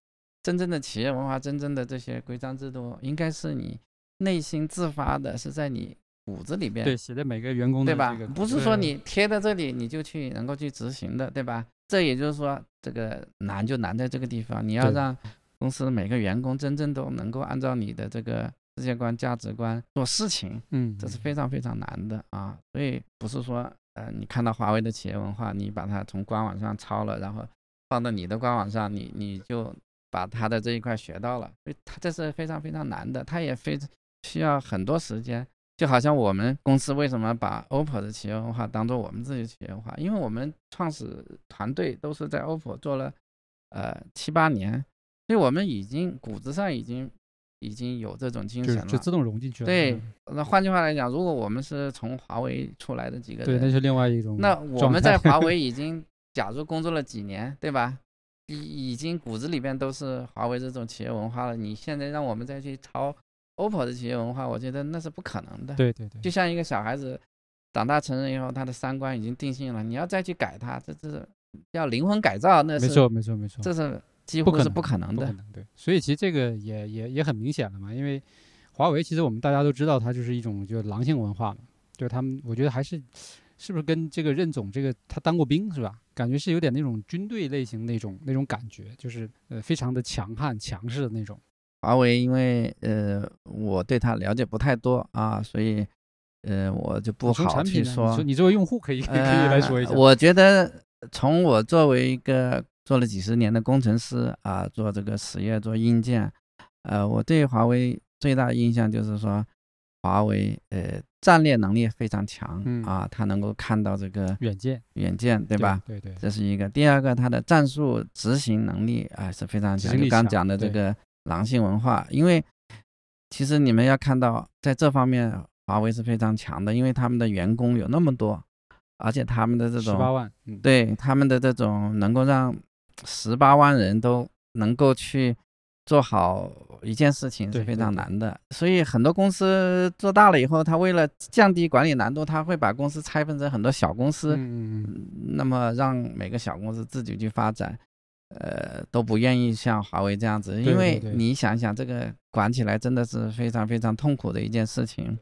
真正的企业文化，真正的这些规章制度，应该是你内心自发的，是在你骨子里边，对，写在每个员工的对吧？不是说你贴在这里你就去能够去执行的，对吧？这也就是说，这个难就难在这个地方，你要让公司每个员工真正都能够按照你的这个世界观、价值观做事情，嗯，这是非常非常难的啊。所以不是说，呃，你看到华为的企业文化，你把它从官网上抄了，然后放到你的官网上，你你就把它的这一块学到了，所以它这是非常非常难的，它也非需要很多时间。就好像我们公司为什么把 OPPO 的企业文化当做我们自己的企业文化？因为我们创始团队都是在 OPPO 做了呃七八年，所以我们已经骨子上已经已经有这种精神了。就就自动融进去了。对嗯那换句话来讲，如果我们是从华为出来的几个对，那人，是另外一种那我们在华 [laughs] 为已经假如工作了几年，对吧？已已经骨子里边都是华为这种企业文化了。你现在让我们再去抄 OPPO 的企业文化，我觉得那是不可能的。对对对，就像一个小孩子长大成人以后，他的三观已经定性了，你要再去改他，这这是要灵魂改造，那是没错没错没错，这是几乎是不可能不可能的不可。能对。所以其实这个也也也很明显了嘛，因为华为其实我们大家都知道，它就是一种就是狼性文化嘛，就是他们我觉得还是是不是跟这个任总这个他当过兵是吧？感觉是有点那种军队类型那种那种感觉，就是呃非常的强悍强势的那种。华为因为呃我对它了解不太多啊，所以呃我就不好去说说。你作为用户可以可以可以来说一下。呃。我觉得从我作为一个做了几十年的工程师啊，做这个实业做硬件，呃，我对华为最大的印象就是说，华为呃战略能力非常强、嗯啊，它能够看到这个远见，远见，对吧？？对对，这是一个。第二个，它的战术执行能力啊、是非常强。刚讲的这个狼性文化，因为其实你们要看到，在这方面华为是非常强的，因为他们的员工有那么多，而且他们的这种十八万，嗯，对他们的这种能够让十八万人都能够去做好一件事情是非常难的，所以很多公司做大了以后，他为了降低管理难度，他会把公司拆分成很多小公司，那么让每个小公司自己去发展，呃，都不愿意像华为这样子，因为你想想，这个管起来真的是非常非常痛苦的一件事情。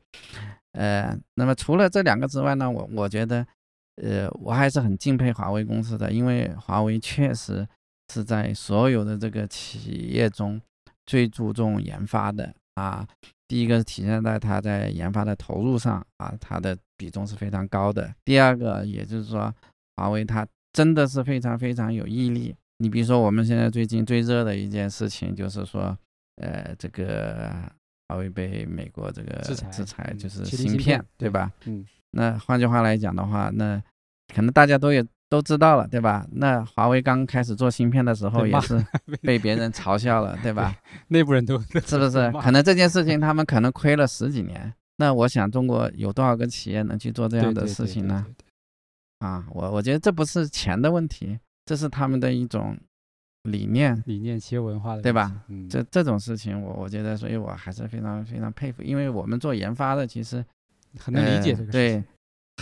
呃，那么除了这两个之外呢，我我觉得，呃，我还是很敬佩华为公司的，因为华为确实是在所有的这个企业中最注重研发的啊。第一个是体现在它在研发的投入上啊，它的比重是非常高的。第二个，也就是说，华为它真的是非常非常有毅力。你比如说，我们现在最近最热的一件事情，就是说，呃，这个华为被美国这个制裁制裁，嗯就是芯芯片片，对吧？嗯，那换句话来讲的话，那可能大家都也都知道了，对吧？那华为刚开始做芯片的时候，也是被别人嘲笑了，对吧？[laughs] 内部人都是不是？可能这件事情他们可能亏了十几年。那我想，中国有多少个企业能去做这样的事情呢？啊，我我觉得这不是钱的问题，这是他们的一种理念。理念、企业文化的对吧？嗯，这这种事情我，我觉得，所以我还是非常非常佩服，因为我们做研发的，其实很能理解这个事呃对。，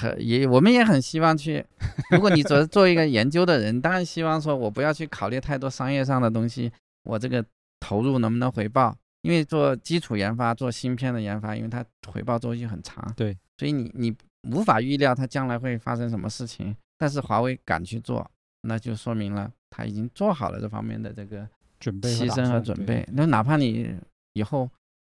很也我们也很希望去。如果你做 [laughs] 做一个研究的人，当然希望说我不要去考虑太多商业上的东西，我这个投入能不能回报？因为做基础研发、做芯片的研发，因为它回报周期很长，对，所以你你无法预料它将来会发生什么事情。但是华为敢去做，那就说明了他已经做好了这方面的这个准备牺牲和准备。那哪怕你以后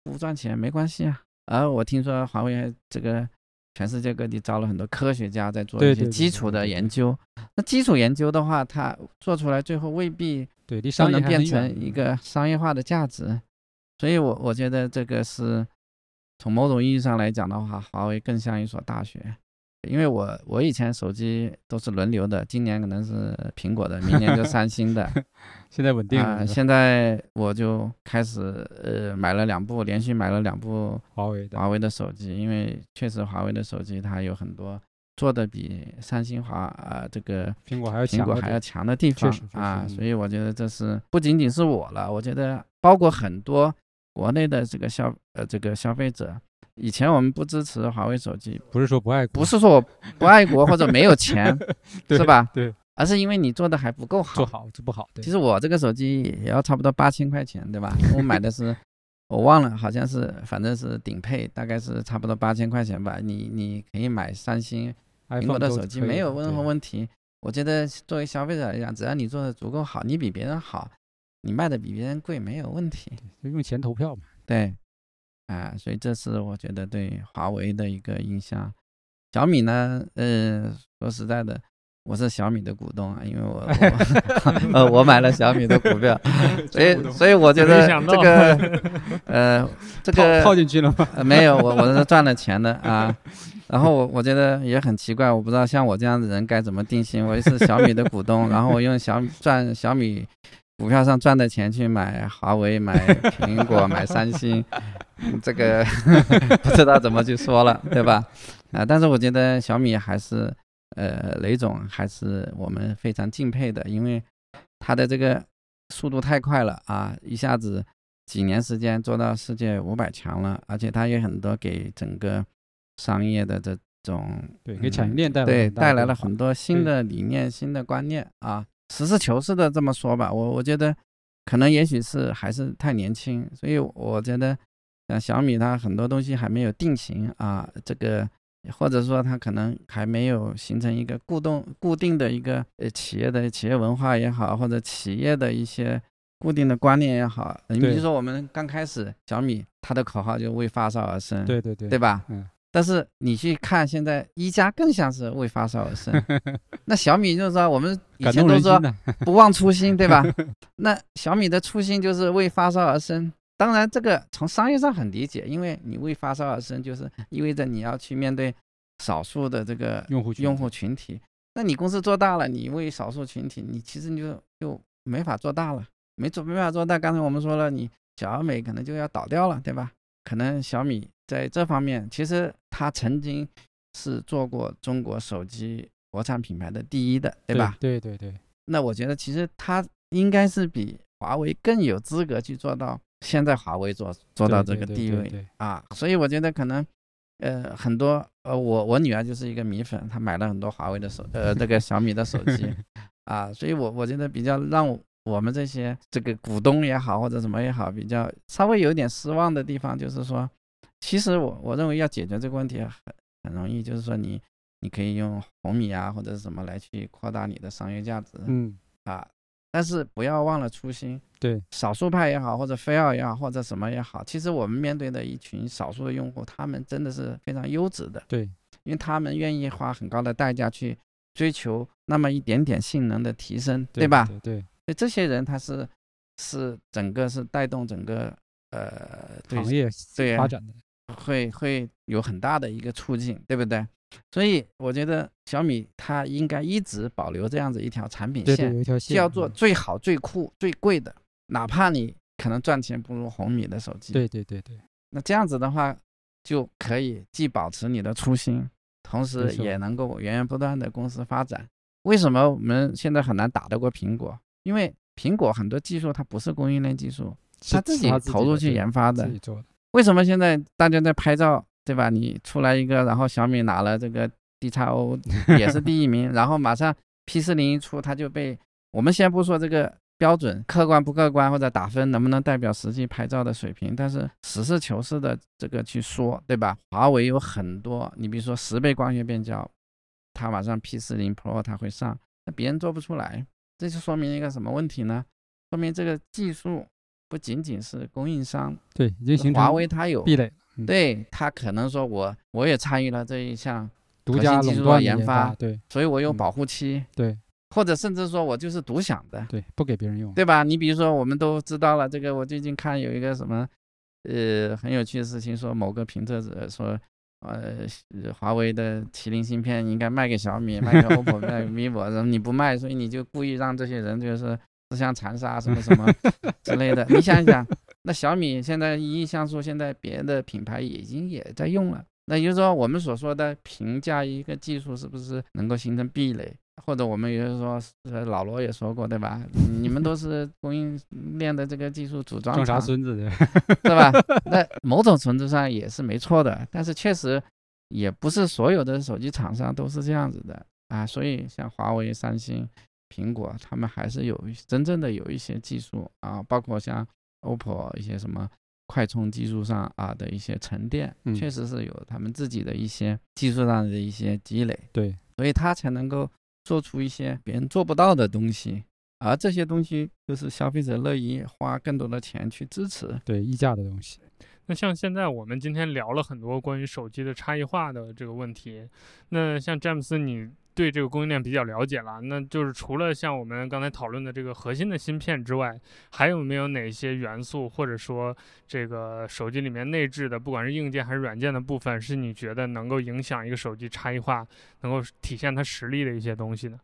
不赚钱没关系啊。而我听说华为这个全世界各地招了很多科学家在做一些基础的研究。那基础研究的话，它做出来最后未必对，离都能变成一个商业化的价值。所以我我觉得这个是从某种意义上来讲的话，华为更像一所大学。因为我我以前手机都是轮流的，今年可能是苹果的，明年就三星的。[laughs] 现在稳定啊、了，现在我就开始呃买了两部，连续买了两部华为的华为的手机，因为确实华为的手机它有很多做的比三星华啊、这个苹果还要苹果还要强的地方啊，嗯所以我觉得这是不仅仅是我了，我觉得包括很多国内的这个消呃这个消费者，以前我们不支持华为手机，不是说不爱国，不是说我不爱国或者没有钱，[laughs] 是吧？对，而是因为你做的还不够好做。好做不好，对其，实我这个手机也要差不多八千块钱，对吧？[laughs] 我买的是，我忘了，好像是，反正是顶配，大概是差不多八千块钱吧。你你可以买三星、苹果的手机，没有任何问题。我觉得作为消费者来讲，只要你做的足够好，你比别人好，你卖的比别人贵，没有问题。就用钱投票嘛。对，啊，所以这是我觉得对华为的一个印象。小米呢，呃，说实在的，我是小米的股东啊，因为我 [laughs] 我呃我买了小米的股票，所以所以我觉得没想到 [laughs] 这个呃这个套进去了吗？呃没有，我我是赚了钱的 [laughs] 啊。然后我我觉得也很奇怪，我不知道像我这样的人该怎么定性。我也是小米的股东，然后我用小米赚小米股票上赚的钱去买华为、买苹果、[laughs] 买三星，嗯这个 [laughs] 不知道怎么去说了，对吧？啊，但是我觉得小米还是呃雷总还是我们非常敬佩的，因为他的这个速度太快了啊，一下子几年时间做到世界五百强了，而且他有很多给整个商业的这种对，给嗯产业链带来对带来了很多新的理念、新的观念啊。实事求是的这么说吧，我我觉得可能也许是还是太年轻，所以我觉得像小米它很多东西还没有定型啊，这个或者说它可能还没有形成一个固动固定的一个呃企业的企业文化也好，或者企业的一些固定的观念也好。你比如说我们刚开始小米它的口号就为发烧而生，对对对对吧？嗯。但是你去看现在一加更像是为发烧而生，[laughs] 那小米就是说我们以前都说不忘初心，对吧？[laughs] 那小米的初心就是为发烧而生，当然，这个从商业上很理解，因为你为发烧而生，就是意味着你要去面对少数的这个用户用户群体。那你公司做大了，你为少数群体，你其实你就就没法做大了，没做没法做大。刚才我们说了，你小而美可能就要倒掉了，对吧？可能小米在这方面，其实它曾经是做过中国手机国产品牌的第一的，对吧？对对对，那我觉得其实它应该是比华为更有资格去做到现在华为做做到这个地位啊，所以我觉得可能，呃，很多呃，我我女儿就是一个米粉，她买了很多华为的手呃这个小米的手机 [laughs] 啊，所以我我觉得比较让我我们这些这个股东也好或者什么也好，比较稍微有点失望的地方就是说，其实我我认为要解决这个问题很很容易，就是说你你可以用红米啊或者是什么来去扩大你的商业价值，嗯，啊，但是不要忘了初心。对，少数派也好，或者非要也好，或者什么也好，其实我们面对的一群少数的用户，他们真的是非常优质的，对，因为他们愿意花很高的代价去追求那么一点点性能的提升，对吧？对对，所以这些人他是是整个是带动整个呃对行业对啊发展的，会会有很大的一个促进，对不对？所以我觉得小米它应该一直保留这样子一条产品线，对对，一条线就要做嗯最好、最酷、最贵的，哪怕你可能赚钱不如红米的手机。，对对对对，那这样子的话，就可以既保持你的初心，同时也能够源源不断的公司发展。为什么我们现在很难打得过苹果？因为苹果很多技术它不是供应链技术，它是自己投入去研发的为什么现在大家在拍照，对吧？你出来一个，然后小米拿了这个 D x O [laughs] 也是第一名，然后马上 P 四零一出，它就被我们先不说这个标准客观不客观或者打分能不能代表实际拍照的水平，但是实事求是的这个去说，对吧？华为有很多，你比如说十倍光学变焦，它马上 P 四零 Pro 它会上，那别人做不出来，这就说明一个什么问题呢？说明这个技术不仅仅是供应商。对，已经形成华为它有壁垒，嗯对它可能说我我也参与了这一项，独核心技术的研发发，对所以我有嗯保护期，对或者甚至说我就是独享的，对，不给别人用，对吧？你比如说我们都知道了，这个我最近看有一个什么，呃，很有趣的事情，说某个评测者说，呃，华为的麒麟芯片应该卖给小米，卖给 OPPO，[laughs] 卖给 vivo，然后你不卖，所以你就故意让这些人就是自相残杀什么什么 [laughs] 之类的。你想一想，那小米现在一亿像素，现在别的品牌已经也在用了。那也就是说，我们所说的评价一个技术是不是能够形成壁垒，或者我们也就是说，呃，老罗也说过，对吧？你们都是供应链的这个技术组装厂，孙子的，对吧？那某种程度上也是没错的，但是确实也不是所有的手机厂商都是这样子的啊。所以像华为、三星、苹果，他们还是有真正的有一些技术啊，包括像 OPPO 一些什么快充技术上啊的一些沉淀，嗯确实是有他们自己的一些技术上的一些积累，对，所以它才能够做出一些别人做不到的东西。而这些东西就是消费者乐意花更多的钱去支持，对溢价的东西，那像现在我们今天聊了很多关于手机的差异化的这个问题，那像詹姆斯，你对这个供应链比较了解了，那就是除了像我们刚才讨论的这个核心的芯片之外，还有没有哪些元素或者说这个手机里面内置的，不管是硬件还是软件的部分，是你觉得能够影响一个手机差异化，能够体现它实力的一些东西呢？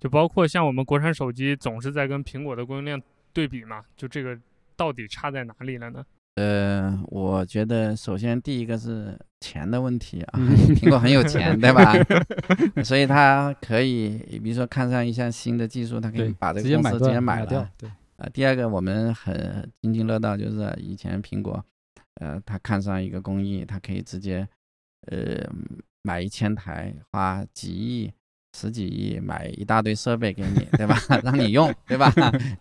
就包括像我们国产手机总是在跟苹果的供应链对比嘛，就这个到底差在哪里了呢？呃，我觉得首先第一个是钱的问题啊，嗯 [laughs] 苹果很有钱，对吧？[laughs] 所以它可以，比如说看上一项新的技术，它可以，把这个公司直接断买掉了。，对，啊，第二个我们很津津乐道，就是以前苹果，呃，他看上一个工艺，它可以直接，呃，买一千台，花几亿、十几亿买一大堆设备给你，对吧？[laughs] 让你用，对吧？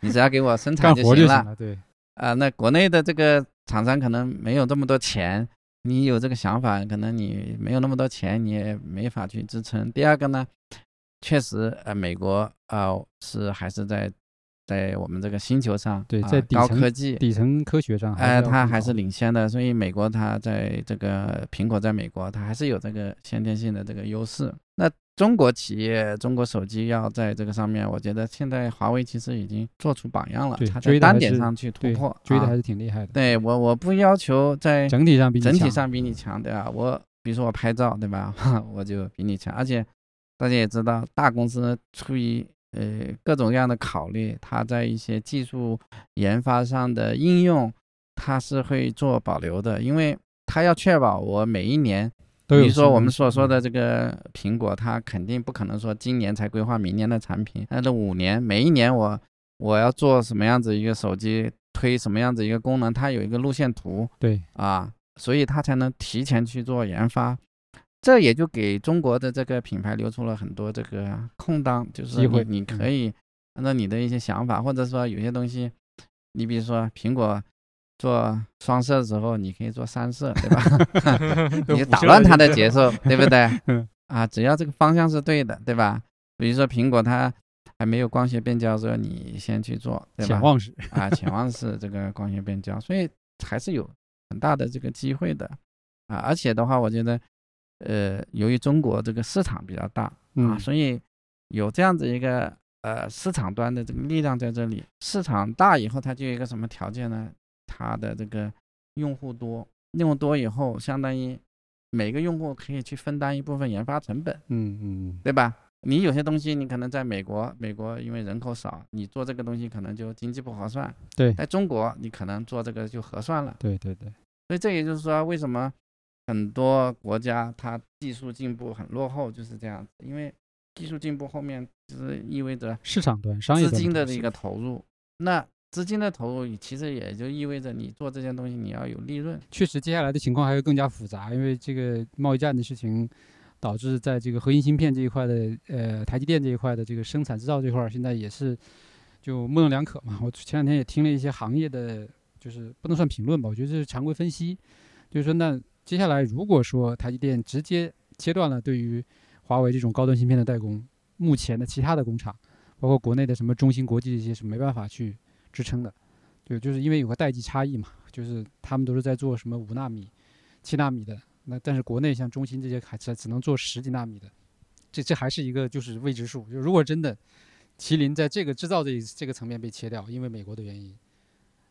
你只要给我生产。就行了，对，啊，那国内的这个厂商可能没有这么多钱，你有这个想法，可能你没有那么多钱，你也没法去支撑。第二个呢，确实，呃，美国啊、是还是在在我们这个星球上，对啊在底层高科技，底层科学上，哎，它它还是领先的，所以美国它在这个苹果在美国，它还是有这个先天性的这个优势。那中国企业、中国手机要在这个上面，我觉得现在华为其实已经做出榜样了对，它在单点是上去突破，啊追的还是挺厉害的。对我我不要求在整体上比你强整体上比你强，对吧？我比如说我拍照，对吧？[laughs] 我就比你强，而且大家也知道，大公司出于呃各种各样的考虑，它在一些技术研发上的应用，它是会做保留的，因为它要确保我每一年，比如说我们所说的这个苹果，它肯定不可能说今年才规划明年的产品，那这五年每一年我我要做什么样子一个手机，推什么样子一个功能，它有一个路线图，对。啊，所以它才能提前去做研发，这也就给中国的这个品牌留出了很多这个空档，就是你可以按照你的一些想法，或者说有些东西，你比如说苹果做双色的时候，你可以做三色，[laughs] 对吧？[laughs] 你打乱它的节奏，对不对 [laughs] 嗯？啊，只要这个方向是对的，对吧？比如说苹果它还没有光学变焦的时候，你先去做，对吧潜？望式，啊，潜望式这个光学变焦，所以还是有很大的这个机会的啊。而且的话，我觉得，呃，由于中国这个市场比较大啊，嗯所以有这样子一个呃市场端的这个力量在这里。市场大以后，它就有一个什么条件呢？它的这个用户多，用户多以后，相当于每个用户可以去分担一部分研发成本。嗯嗯对吧？你有些东西你可能在美国，美国因为人口少，你做这个东西可能就经济不合算。对在中国你可能做这个就合算了。对对对，所以这也就是说，为什么很多国家它技术进步很落后，就是这样子。因为技术进步后面就是意味着市场端、商业资金的一个投入，那资金的投入其实也就意味着你做这件东西你要有利润。确实，接下来的情况还会更加复杂，因为这个贸易战的事情，导致在这个核心芯片这一块的，呃，台积电这一块的这个生产制造这块儿，现在也是就模棱两可嘛。我前两天也听了一些行业的，就是不能算评论吧，我觉得这是常规分析，就是说，那接下来如果说台积电直接切断了对于华为这种高端芯片的代工，目前的其他的工厂，包括国内的什么中芯国际这些是没办法去支撑的。对，就是因为有个代际差异嘛，就是他们都是在做什么五纳米、七纳米的，那但是国内像中芯这些还只只能做十几纳米的，这这还是一个就是未知数。就如果真的麒麟在这个制造这这个层面被切掉，因为美国的原因，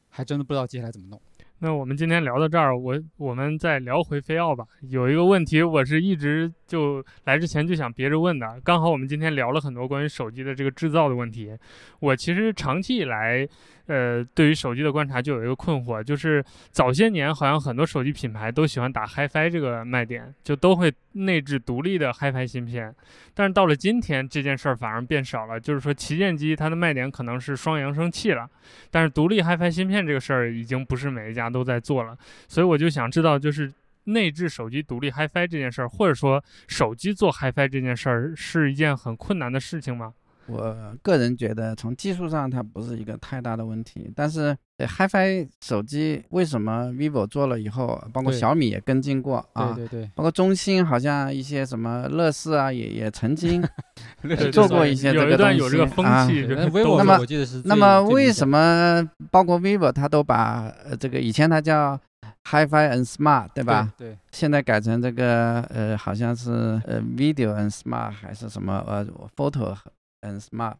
还真的不知道接下来怎么弄。那我们今天聊到这儿，我我们再聊回飞奥吧。有一个问题，我是一直就来之前就想憋着问的。刚好我们今天聊了很多关于手机的这个制造的问题。我其实长期以来，呃，对于手机的观察就有一个困惑，就是早些年好像很多手机品牌都喜欢打 HiFi 这个卖点，就都会内置独立的 HiFi 芯片。但是到了今天，这件事儿反而变少了。就是说，旗舰机它的卖点可能是双扬声器了，但是独立 HiFi 芯片这个事儿已经不是每一家都在做了。所以我就想知道，就是内置手机独立 HiFi 这件事儿，或者说手机做 HiFi 这件事儿，是一件很困难的事情吗？我个人觉得，从技术上它不是一个太大的问题，但是 HiFi 手机为什么 vivo 做了以后，包括小米也跟进过啊，对对对，包括中兴好像一些什么乐视啊，也也曾经 [laughs] 做过一些这有一段个东西有这个风啊那 vivo 那么我记得是那么为什么包括 vivo 它都把呃这个以前它叫 HiFi and Smart 对吧？？对，现在改成这个呃好像是呃 Video and Smart 还是什么呃 Photo and Smart。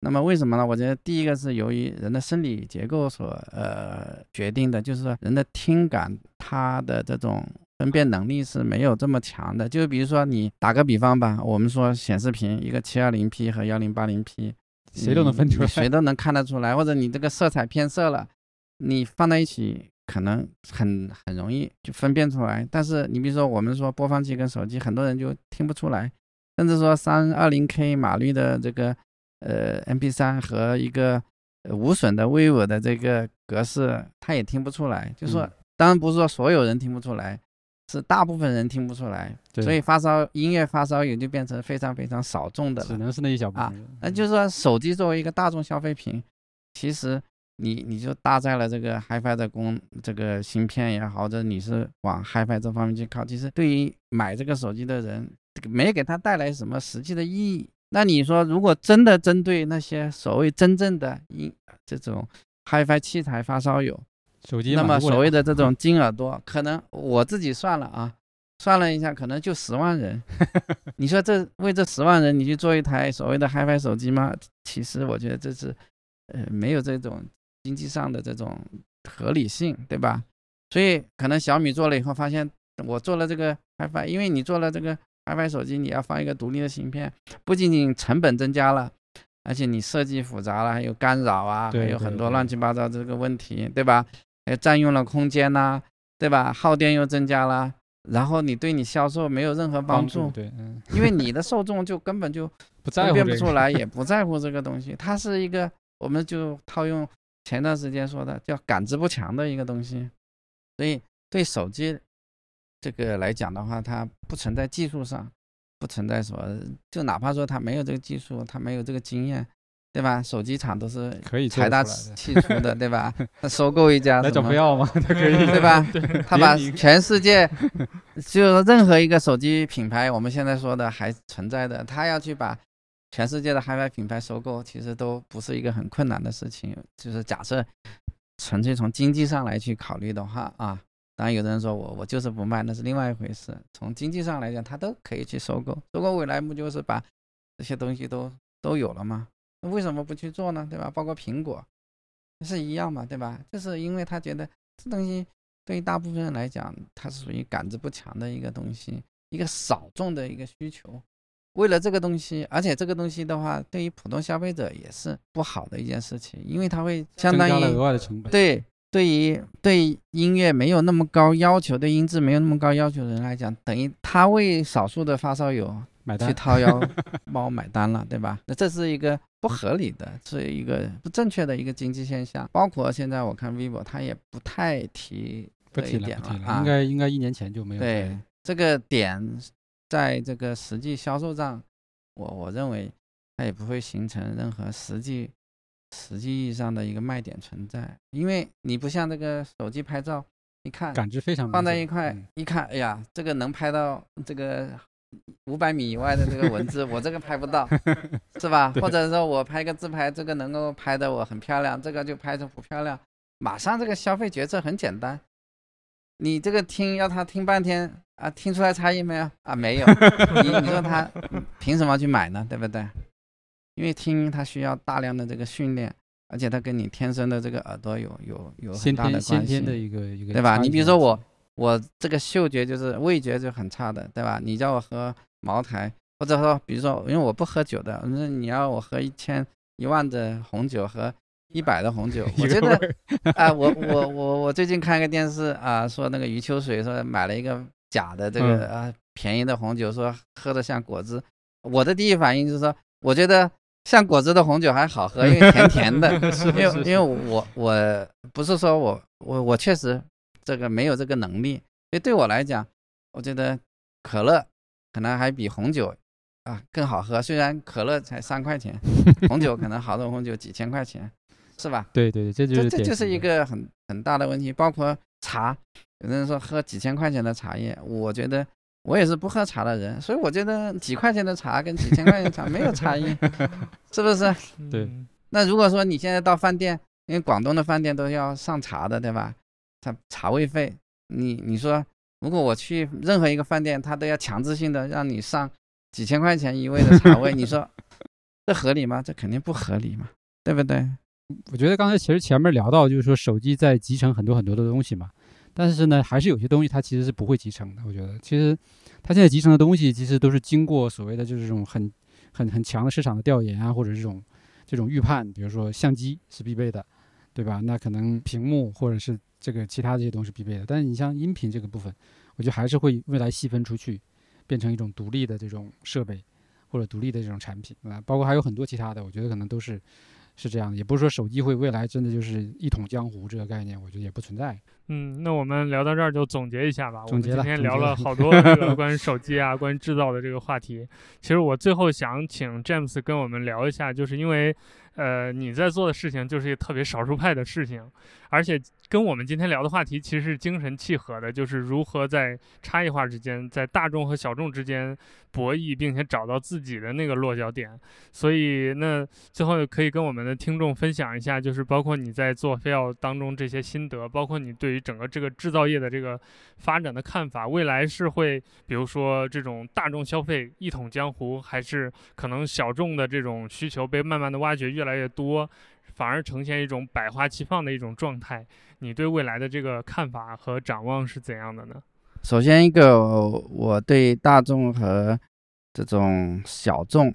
那么为什么呢？我觉得第一个是由于人的生理结构所呃决定的，就是说人的听感它的这种分辨能力是没有这么强的。就比如说你打个比方吧，我们说显示屏一个 720P 和 1080P，谁都能分出来。谁都能看得出来，或者你这个色彩偏色了，你放在一起可能很很容易就分辨出来。但是你比如说我们说播放器跟手机，很多人就听不出来，甚至说三二零 K 码率的这个呃 MP3 和一个呃无损的 vivo 的这个格式，他也听不出来。就说嗯当然不是说所有人听不出来。是大部分人听不出来，所以发烧音乐发烧友就变成非常非常少众的了只。能是那一小部啊分人。那就是说，手机作为一个大众消费品，其实你你就搭载了这个 HiFi 的功这个芯片也好，或者你是往 HiFi 这方面去靠，其实对于买这个手机的人，这个没给他带来什么实际的意义。那你说，如果真的针对那些所谓真正的音这种 HiFi 器材发烧友，手机那么所谓的的这种金耳朵，可能我自己算了啊，算了一下，可能就十万人。[laughs] 你说这为这十万人，你去做一台所谓的 HiFi 手机吗？其实我觉得这是，呃，没有这种经济上的这种合理性，对吧？所以可能小米做了以后，发现我做了这个 HiFi，因为你做了这个 HiFi 手机，你要放一个独立的芯片，不仅仅成本增加了，而且你设计复杂了，还有干扰啊，还有很多乱七八糟这个问题，对吧？还占用了空间呐，对吧？耗电又增加了，然后你对你销售没有任何帮助，对，嗯，因为你的受众就根本就 [laughs] 不在乎辨不出来，也 [laughs] 不在乎这个东西，它是一个，我们就套用前段时间说的叫感知不强的一个东西。所以，对手机这个来讲的话，它不存在技术上，不存在什么，就哪怕说他没有这个技术，他没有这个经验，对吧？手机厂都是可以财大气粗的，对吧？收购一家那就不要嘛？他可以，对吧？他把全世界就任何一个手机品牌，我们现在说的还存在的，他要去把全世界的海外品牌收购，其实都不是一个很困难的事情。就是假设。纯粹从经济上来去考虑的话啊，当然有的人说我我就是不卖，那是另外一回事。从经济上来讲，他都可以去收购，收购未来不就是把这些东西都都有了吗？那为什么不去做呢？对吧？包括苹果是一样嘛，对吧？就是因为他觉得这东西对于大部分人来讲，它是属于感知不强的一个东西，一个少众的一个需求。为了这个东西，而且这个东西的话，对于普通消费者也是不好的一件事情，因为它会相当于额外的成本。对，对于对音乐没有那么高要求、对音质没有那么高要求的人来讲，等于他为少数的发烧友买单去掏腰 [laughs] 包买单了，对吧？那这是一个不合理的，是一个不正确的一个经济现象。包括现在我看 vivo，它也不太提这一点了啊，应该应该一年前就没有。对这个点。在这个实际销售上，我我认为它也不会形成任何实际实际意义上的一个卖点存在，因为你不像这个手机拍照，一看感知非常放在一块，一看，哎呀，这个能拍到这个五百米以外的这个文字，我这个拍不到，[laughs] 是吧？或者说我拍个自拍，这个能够拍的我很漂亮，这个就拍的不漂亮，马上这个消费决策很简单，你这个听要他听半天。啊，听出来差异没有？啊，没有。你你说他 [laughs] 凭什么去买呢？对不对？因为听它需要大量的这个训练，而且它跟你天生的这个耳朵有有有很大的关系。先天的一个一个，对吧？你比如说我，我这个嗅觉就是味觉就很差的，对吧？你叫我喝茅台，或者说比如说，因为我不喝酒的，那你要我喝一千一万的红酒和一百的红酒，[laughs] 我觉得啊，我我我我最近看一个电视啊，说那个余秋水说买了一个。假的这个啊，便宜的红酒说喝的像果汁，我的第一反应就是说，我觉得像果汁的红酒还好喝，因为 [laughs] 甜甜的。因为因为我我不是说我我我确实这个没有这个能力，所以对我来讲，我觉得可乐可能还比红酒啊更好喝。虽然可乐才三块钱，红酒可能好多红酒几千块钱，是吧？[laughs] 对对，这就是这就是一个很很大的问题，包括茶。有人说喝几千块钱的茶叶，我觉得我也是不喝茶的人，所以我觉得几块钱的茶跟几千块钱的茶没有差异，[laughs] 是不是？[laughs] 对。那如果说你现在到饭店，因为广东的饭店都要上茶的，对吧？他茶位费，你你说，如果我去任何一个饭店，他都要强制性的让你上几千块钱一位的茶位，你说这合理吗？这肯定不合理嘛，对不对？我觉得刚才其实前面聊到，就是说手机在集成很多很多的东西嘛。但是呢，还是有些东西它其实是不会集成的。我觉得，其实它现在集成的东西，其实都是经过所谓的就是这种很、很、很强的市场的调研啊，或者这种、这种预判。比如说相机是必备的，对吧？那可能屏幕或者是这个其他这些东西必备的。但是你像音频这个部分，我觉得还是会未来细分出去，变成一种独立的这种设备或者独立的这种产品啊。包括还有很多其他的，我觉得可能都是。是这样的，也不是说手机会未来真的就是一统江湖这个概念，我觉得也不存在。嗯，那我们聊到这儿就总结一下吧。总结了。今天聊了 [laughs] 好多这个关于手机啊、[laughs] 关于制造的这个话题。其实我最后想请 James 跟我们聊一下，就是因为。呃，你在做的事情就是一个特别少数派的事情，而且跟我们今天聊的话题其实是精神契合的，就是如何在差异化之间，在大众和小众之间博弈，并且找到自己的那个落脚点。所以，那最后可以跟我们的听众分享一下，就是包括你在做飞奥当中这些心得，包括你对于整个这个制造业的这个发展的看法，未来是会比如说这种大众消费一统江湖，还是可能小众的这种需求被慢慢的挖掘越来越多，反而呈现一种百花齐放的一种状态？你对未来的这个看法和展望是怎样的呢？首先一个，我对大众和这种小众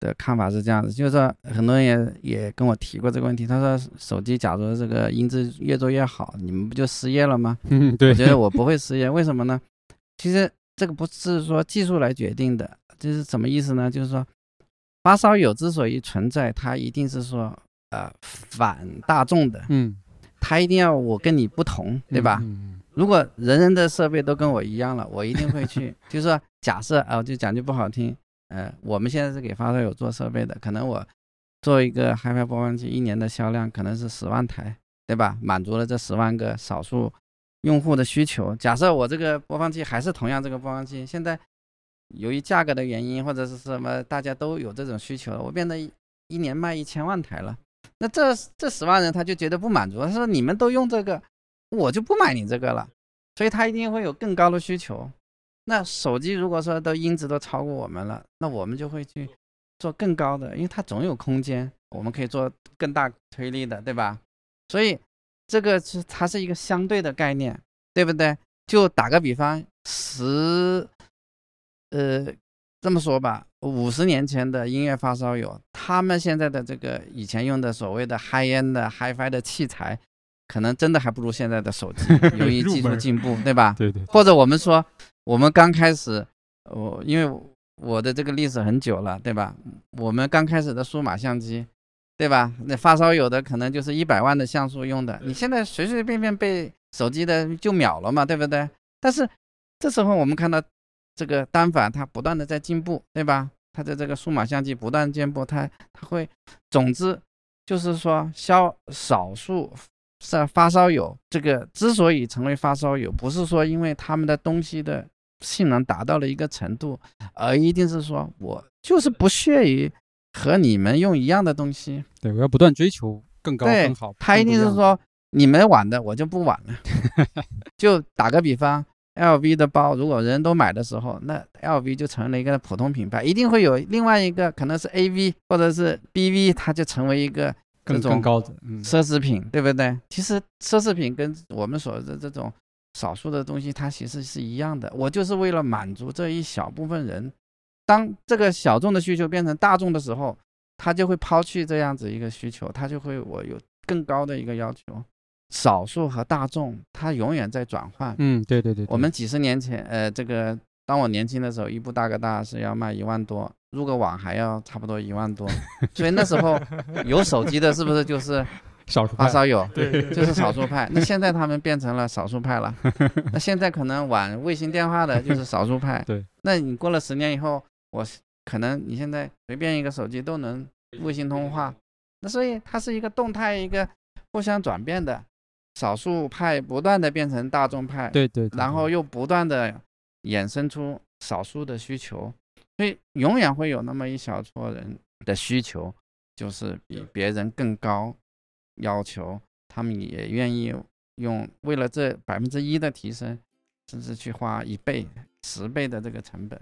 的看法是这样子，就是说很多人也也跟我提过这个问题。他说，手机假如这个音质越做越好，你们不就失业了吗？[laughs] 嗯，对，我觉得我不会失业，为什么呢？其实这个不是说技术来决定的，这是什么意思呢？就是说发烧友之所以存在，它一定是说呃反大众的，嗯，它一定要我跟你不同，对吧？嗯如果人人的设备都跟我一样了，我一定会去。[laughs] 就是说，假设啊，就讲句不好听，呃，我们现在是给发烧友做设备的，可能我做一个 HiFi 播放器，一年的销量可能是十万台，对吧？满足了这十万个少数用户的需求。假设我这个播放器还是同样这个播放器，现在由于价格的原因或者是什么，大家都有这种需求了，我变得一一年卖一千万台了，那这这十万人他就觉得不满足，他说你们都用这个。我就不买你这个了，所以他一定会有更高的需求。那手机如果说都音质都超过我们了，那我们就会去做更高的，因为它总有空间，我们可以做更大推力的，对吧？所以这个是它是一个相对的概念，对不对？就打个比方，十，呃，这么说吧，五十年前的音乐发烧友，他们现在的这个以前用的所谓的 high end 的 HiFi 的器材。可能真的还不如现在的手机，[laughs] 由于技术进步，对吧？对对。或者我们说，我们刚开始，我因为我的这个历史很久了，对吧？我们刚开始的数码相机，对吧？那发烧友的可能就是一百万的像素用的，你现在随随便便被手机的就秒了嘛，对不对？但是这时候我们看到这个单反它不断的在进步，对吧？它的这个数码相机不断进步，它它会，总之就是说，消少数。是发烧友，这个之所以成为发烧友，不是说因为他们的东西的性能达到了一个程度，而一定是说我就是不屑于和你们用一样的东西。对，我要不断追求更高更好。他一定是说你们晚的我就不晚了。[laughs] 就打个比方，LV 的包，如果人都买的时候，那 LV 就成了一个普通品牌，一定会有另外一个可能是 AV 或者是 BV，它就成为一个。更更高的奢侈品，对不对？其实奢侈品跟我们所的这种少数的东西，它其实是一样的。我就是为了满足这一小部分人，当这个小众的需求变成大众的时候，他就会抛弃这样子一个需求，他就会我有更高的一个要求。少数和大众，它永远在转换。嗯，对对对。我们几十年前，呃，这个当我年轻的时候，一部大哥大是要卖一万多。入个网还要差不多一万多，[laughs] 所以那时候有手机的，是不是就是 [laughs] 少数发烧友？[laughs] 对，就是少数派。那现在他们变成了少数派了。那现在可能玩卫星电话的就是少数派。对，那你过了十年以后，我可能你现在随便一个手机都能卫星通话。那所以它是一个动态、一个互相转变的，少数派不断的变成大众派。对对。然后又不断的衍生出少数的需求。所以永远会有那么一小撮人的需求，就是比别人更高要求，他们也愿意用为了这百分之一的提升，甚至去花一倍、十倍的这个成本。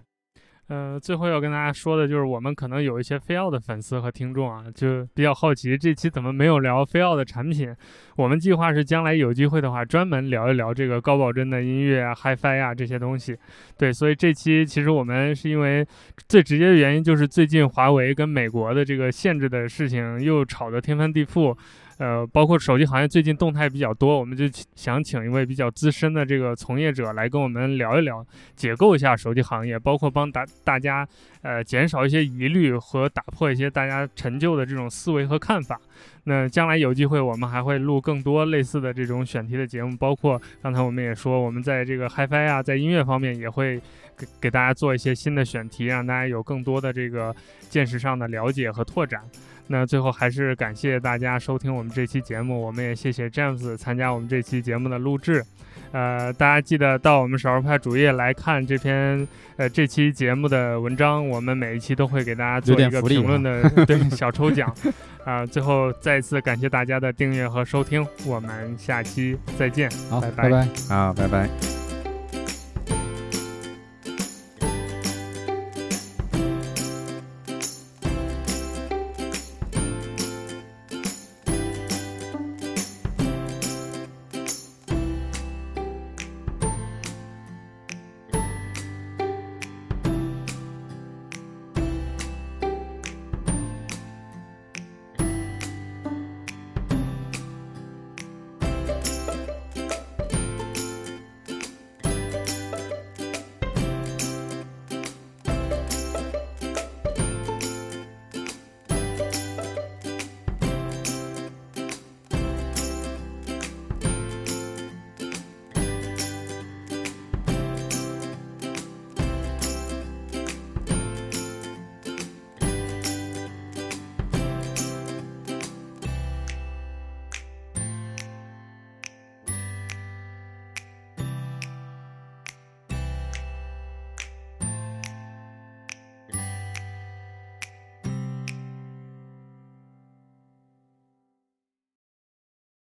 呃，最后要跟大家说的就是，我们可能有一些飞奥的粉丝和听众啊，就比较好奇这期怎么没有聊飞奥的产品。我们计划是将来有机会的话，专门聊一聊这个高保真的音乐啊、HiFi 啊这些东西。对，所以这期其实我们是因为最直接的原因就是最近华为跟美国的这个限制的事情又吵得天翻地覆。呃，包括手机行业最近动态比较多，我们就想请一位比较资深的这个从业者来跟我们聊一聊，解构一下手机行业，包括帮大大家呃减少一些疑虑和打破一些大家陈旧的这种思维和看法。那将来有机会，我们还会录更多类似的这种选题的节目，包括刚才我们也说，我们在这个 HiFi 啊，在音乐方面也会给给大家做一些新的选题，让大家有更多的这个见识上的了解和拓展。那最后还是感谢大家收听我们这期节目，我们也谢谢 James 参加我们这期节目的录制。呃，大家记得到我们少数派主页来看这篇呃这期节目的文章，我们每一期都会给大家做一个评论的 [laughs] 对小抽奖。啊、最后再一次感谢大家的订阅和收听，我们下期再见。好，拜拜拜拜。好，拜拜。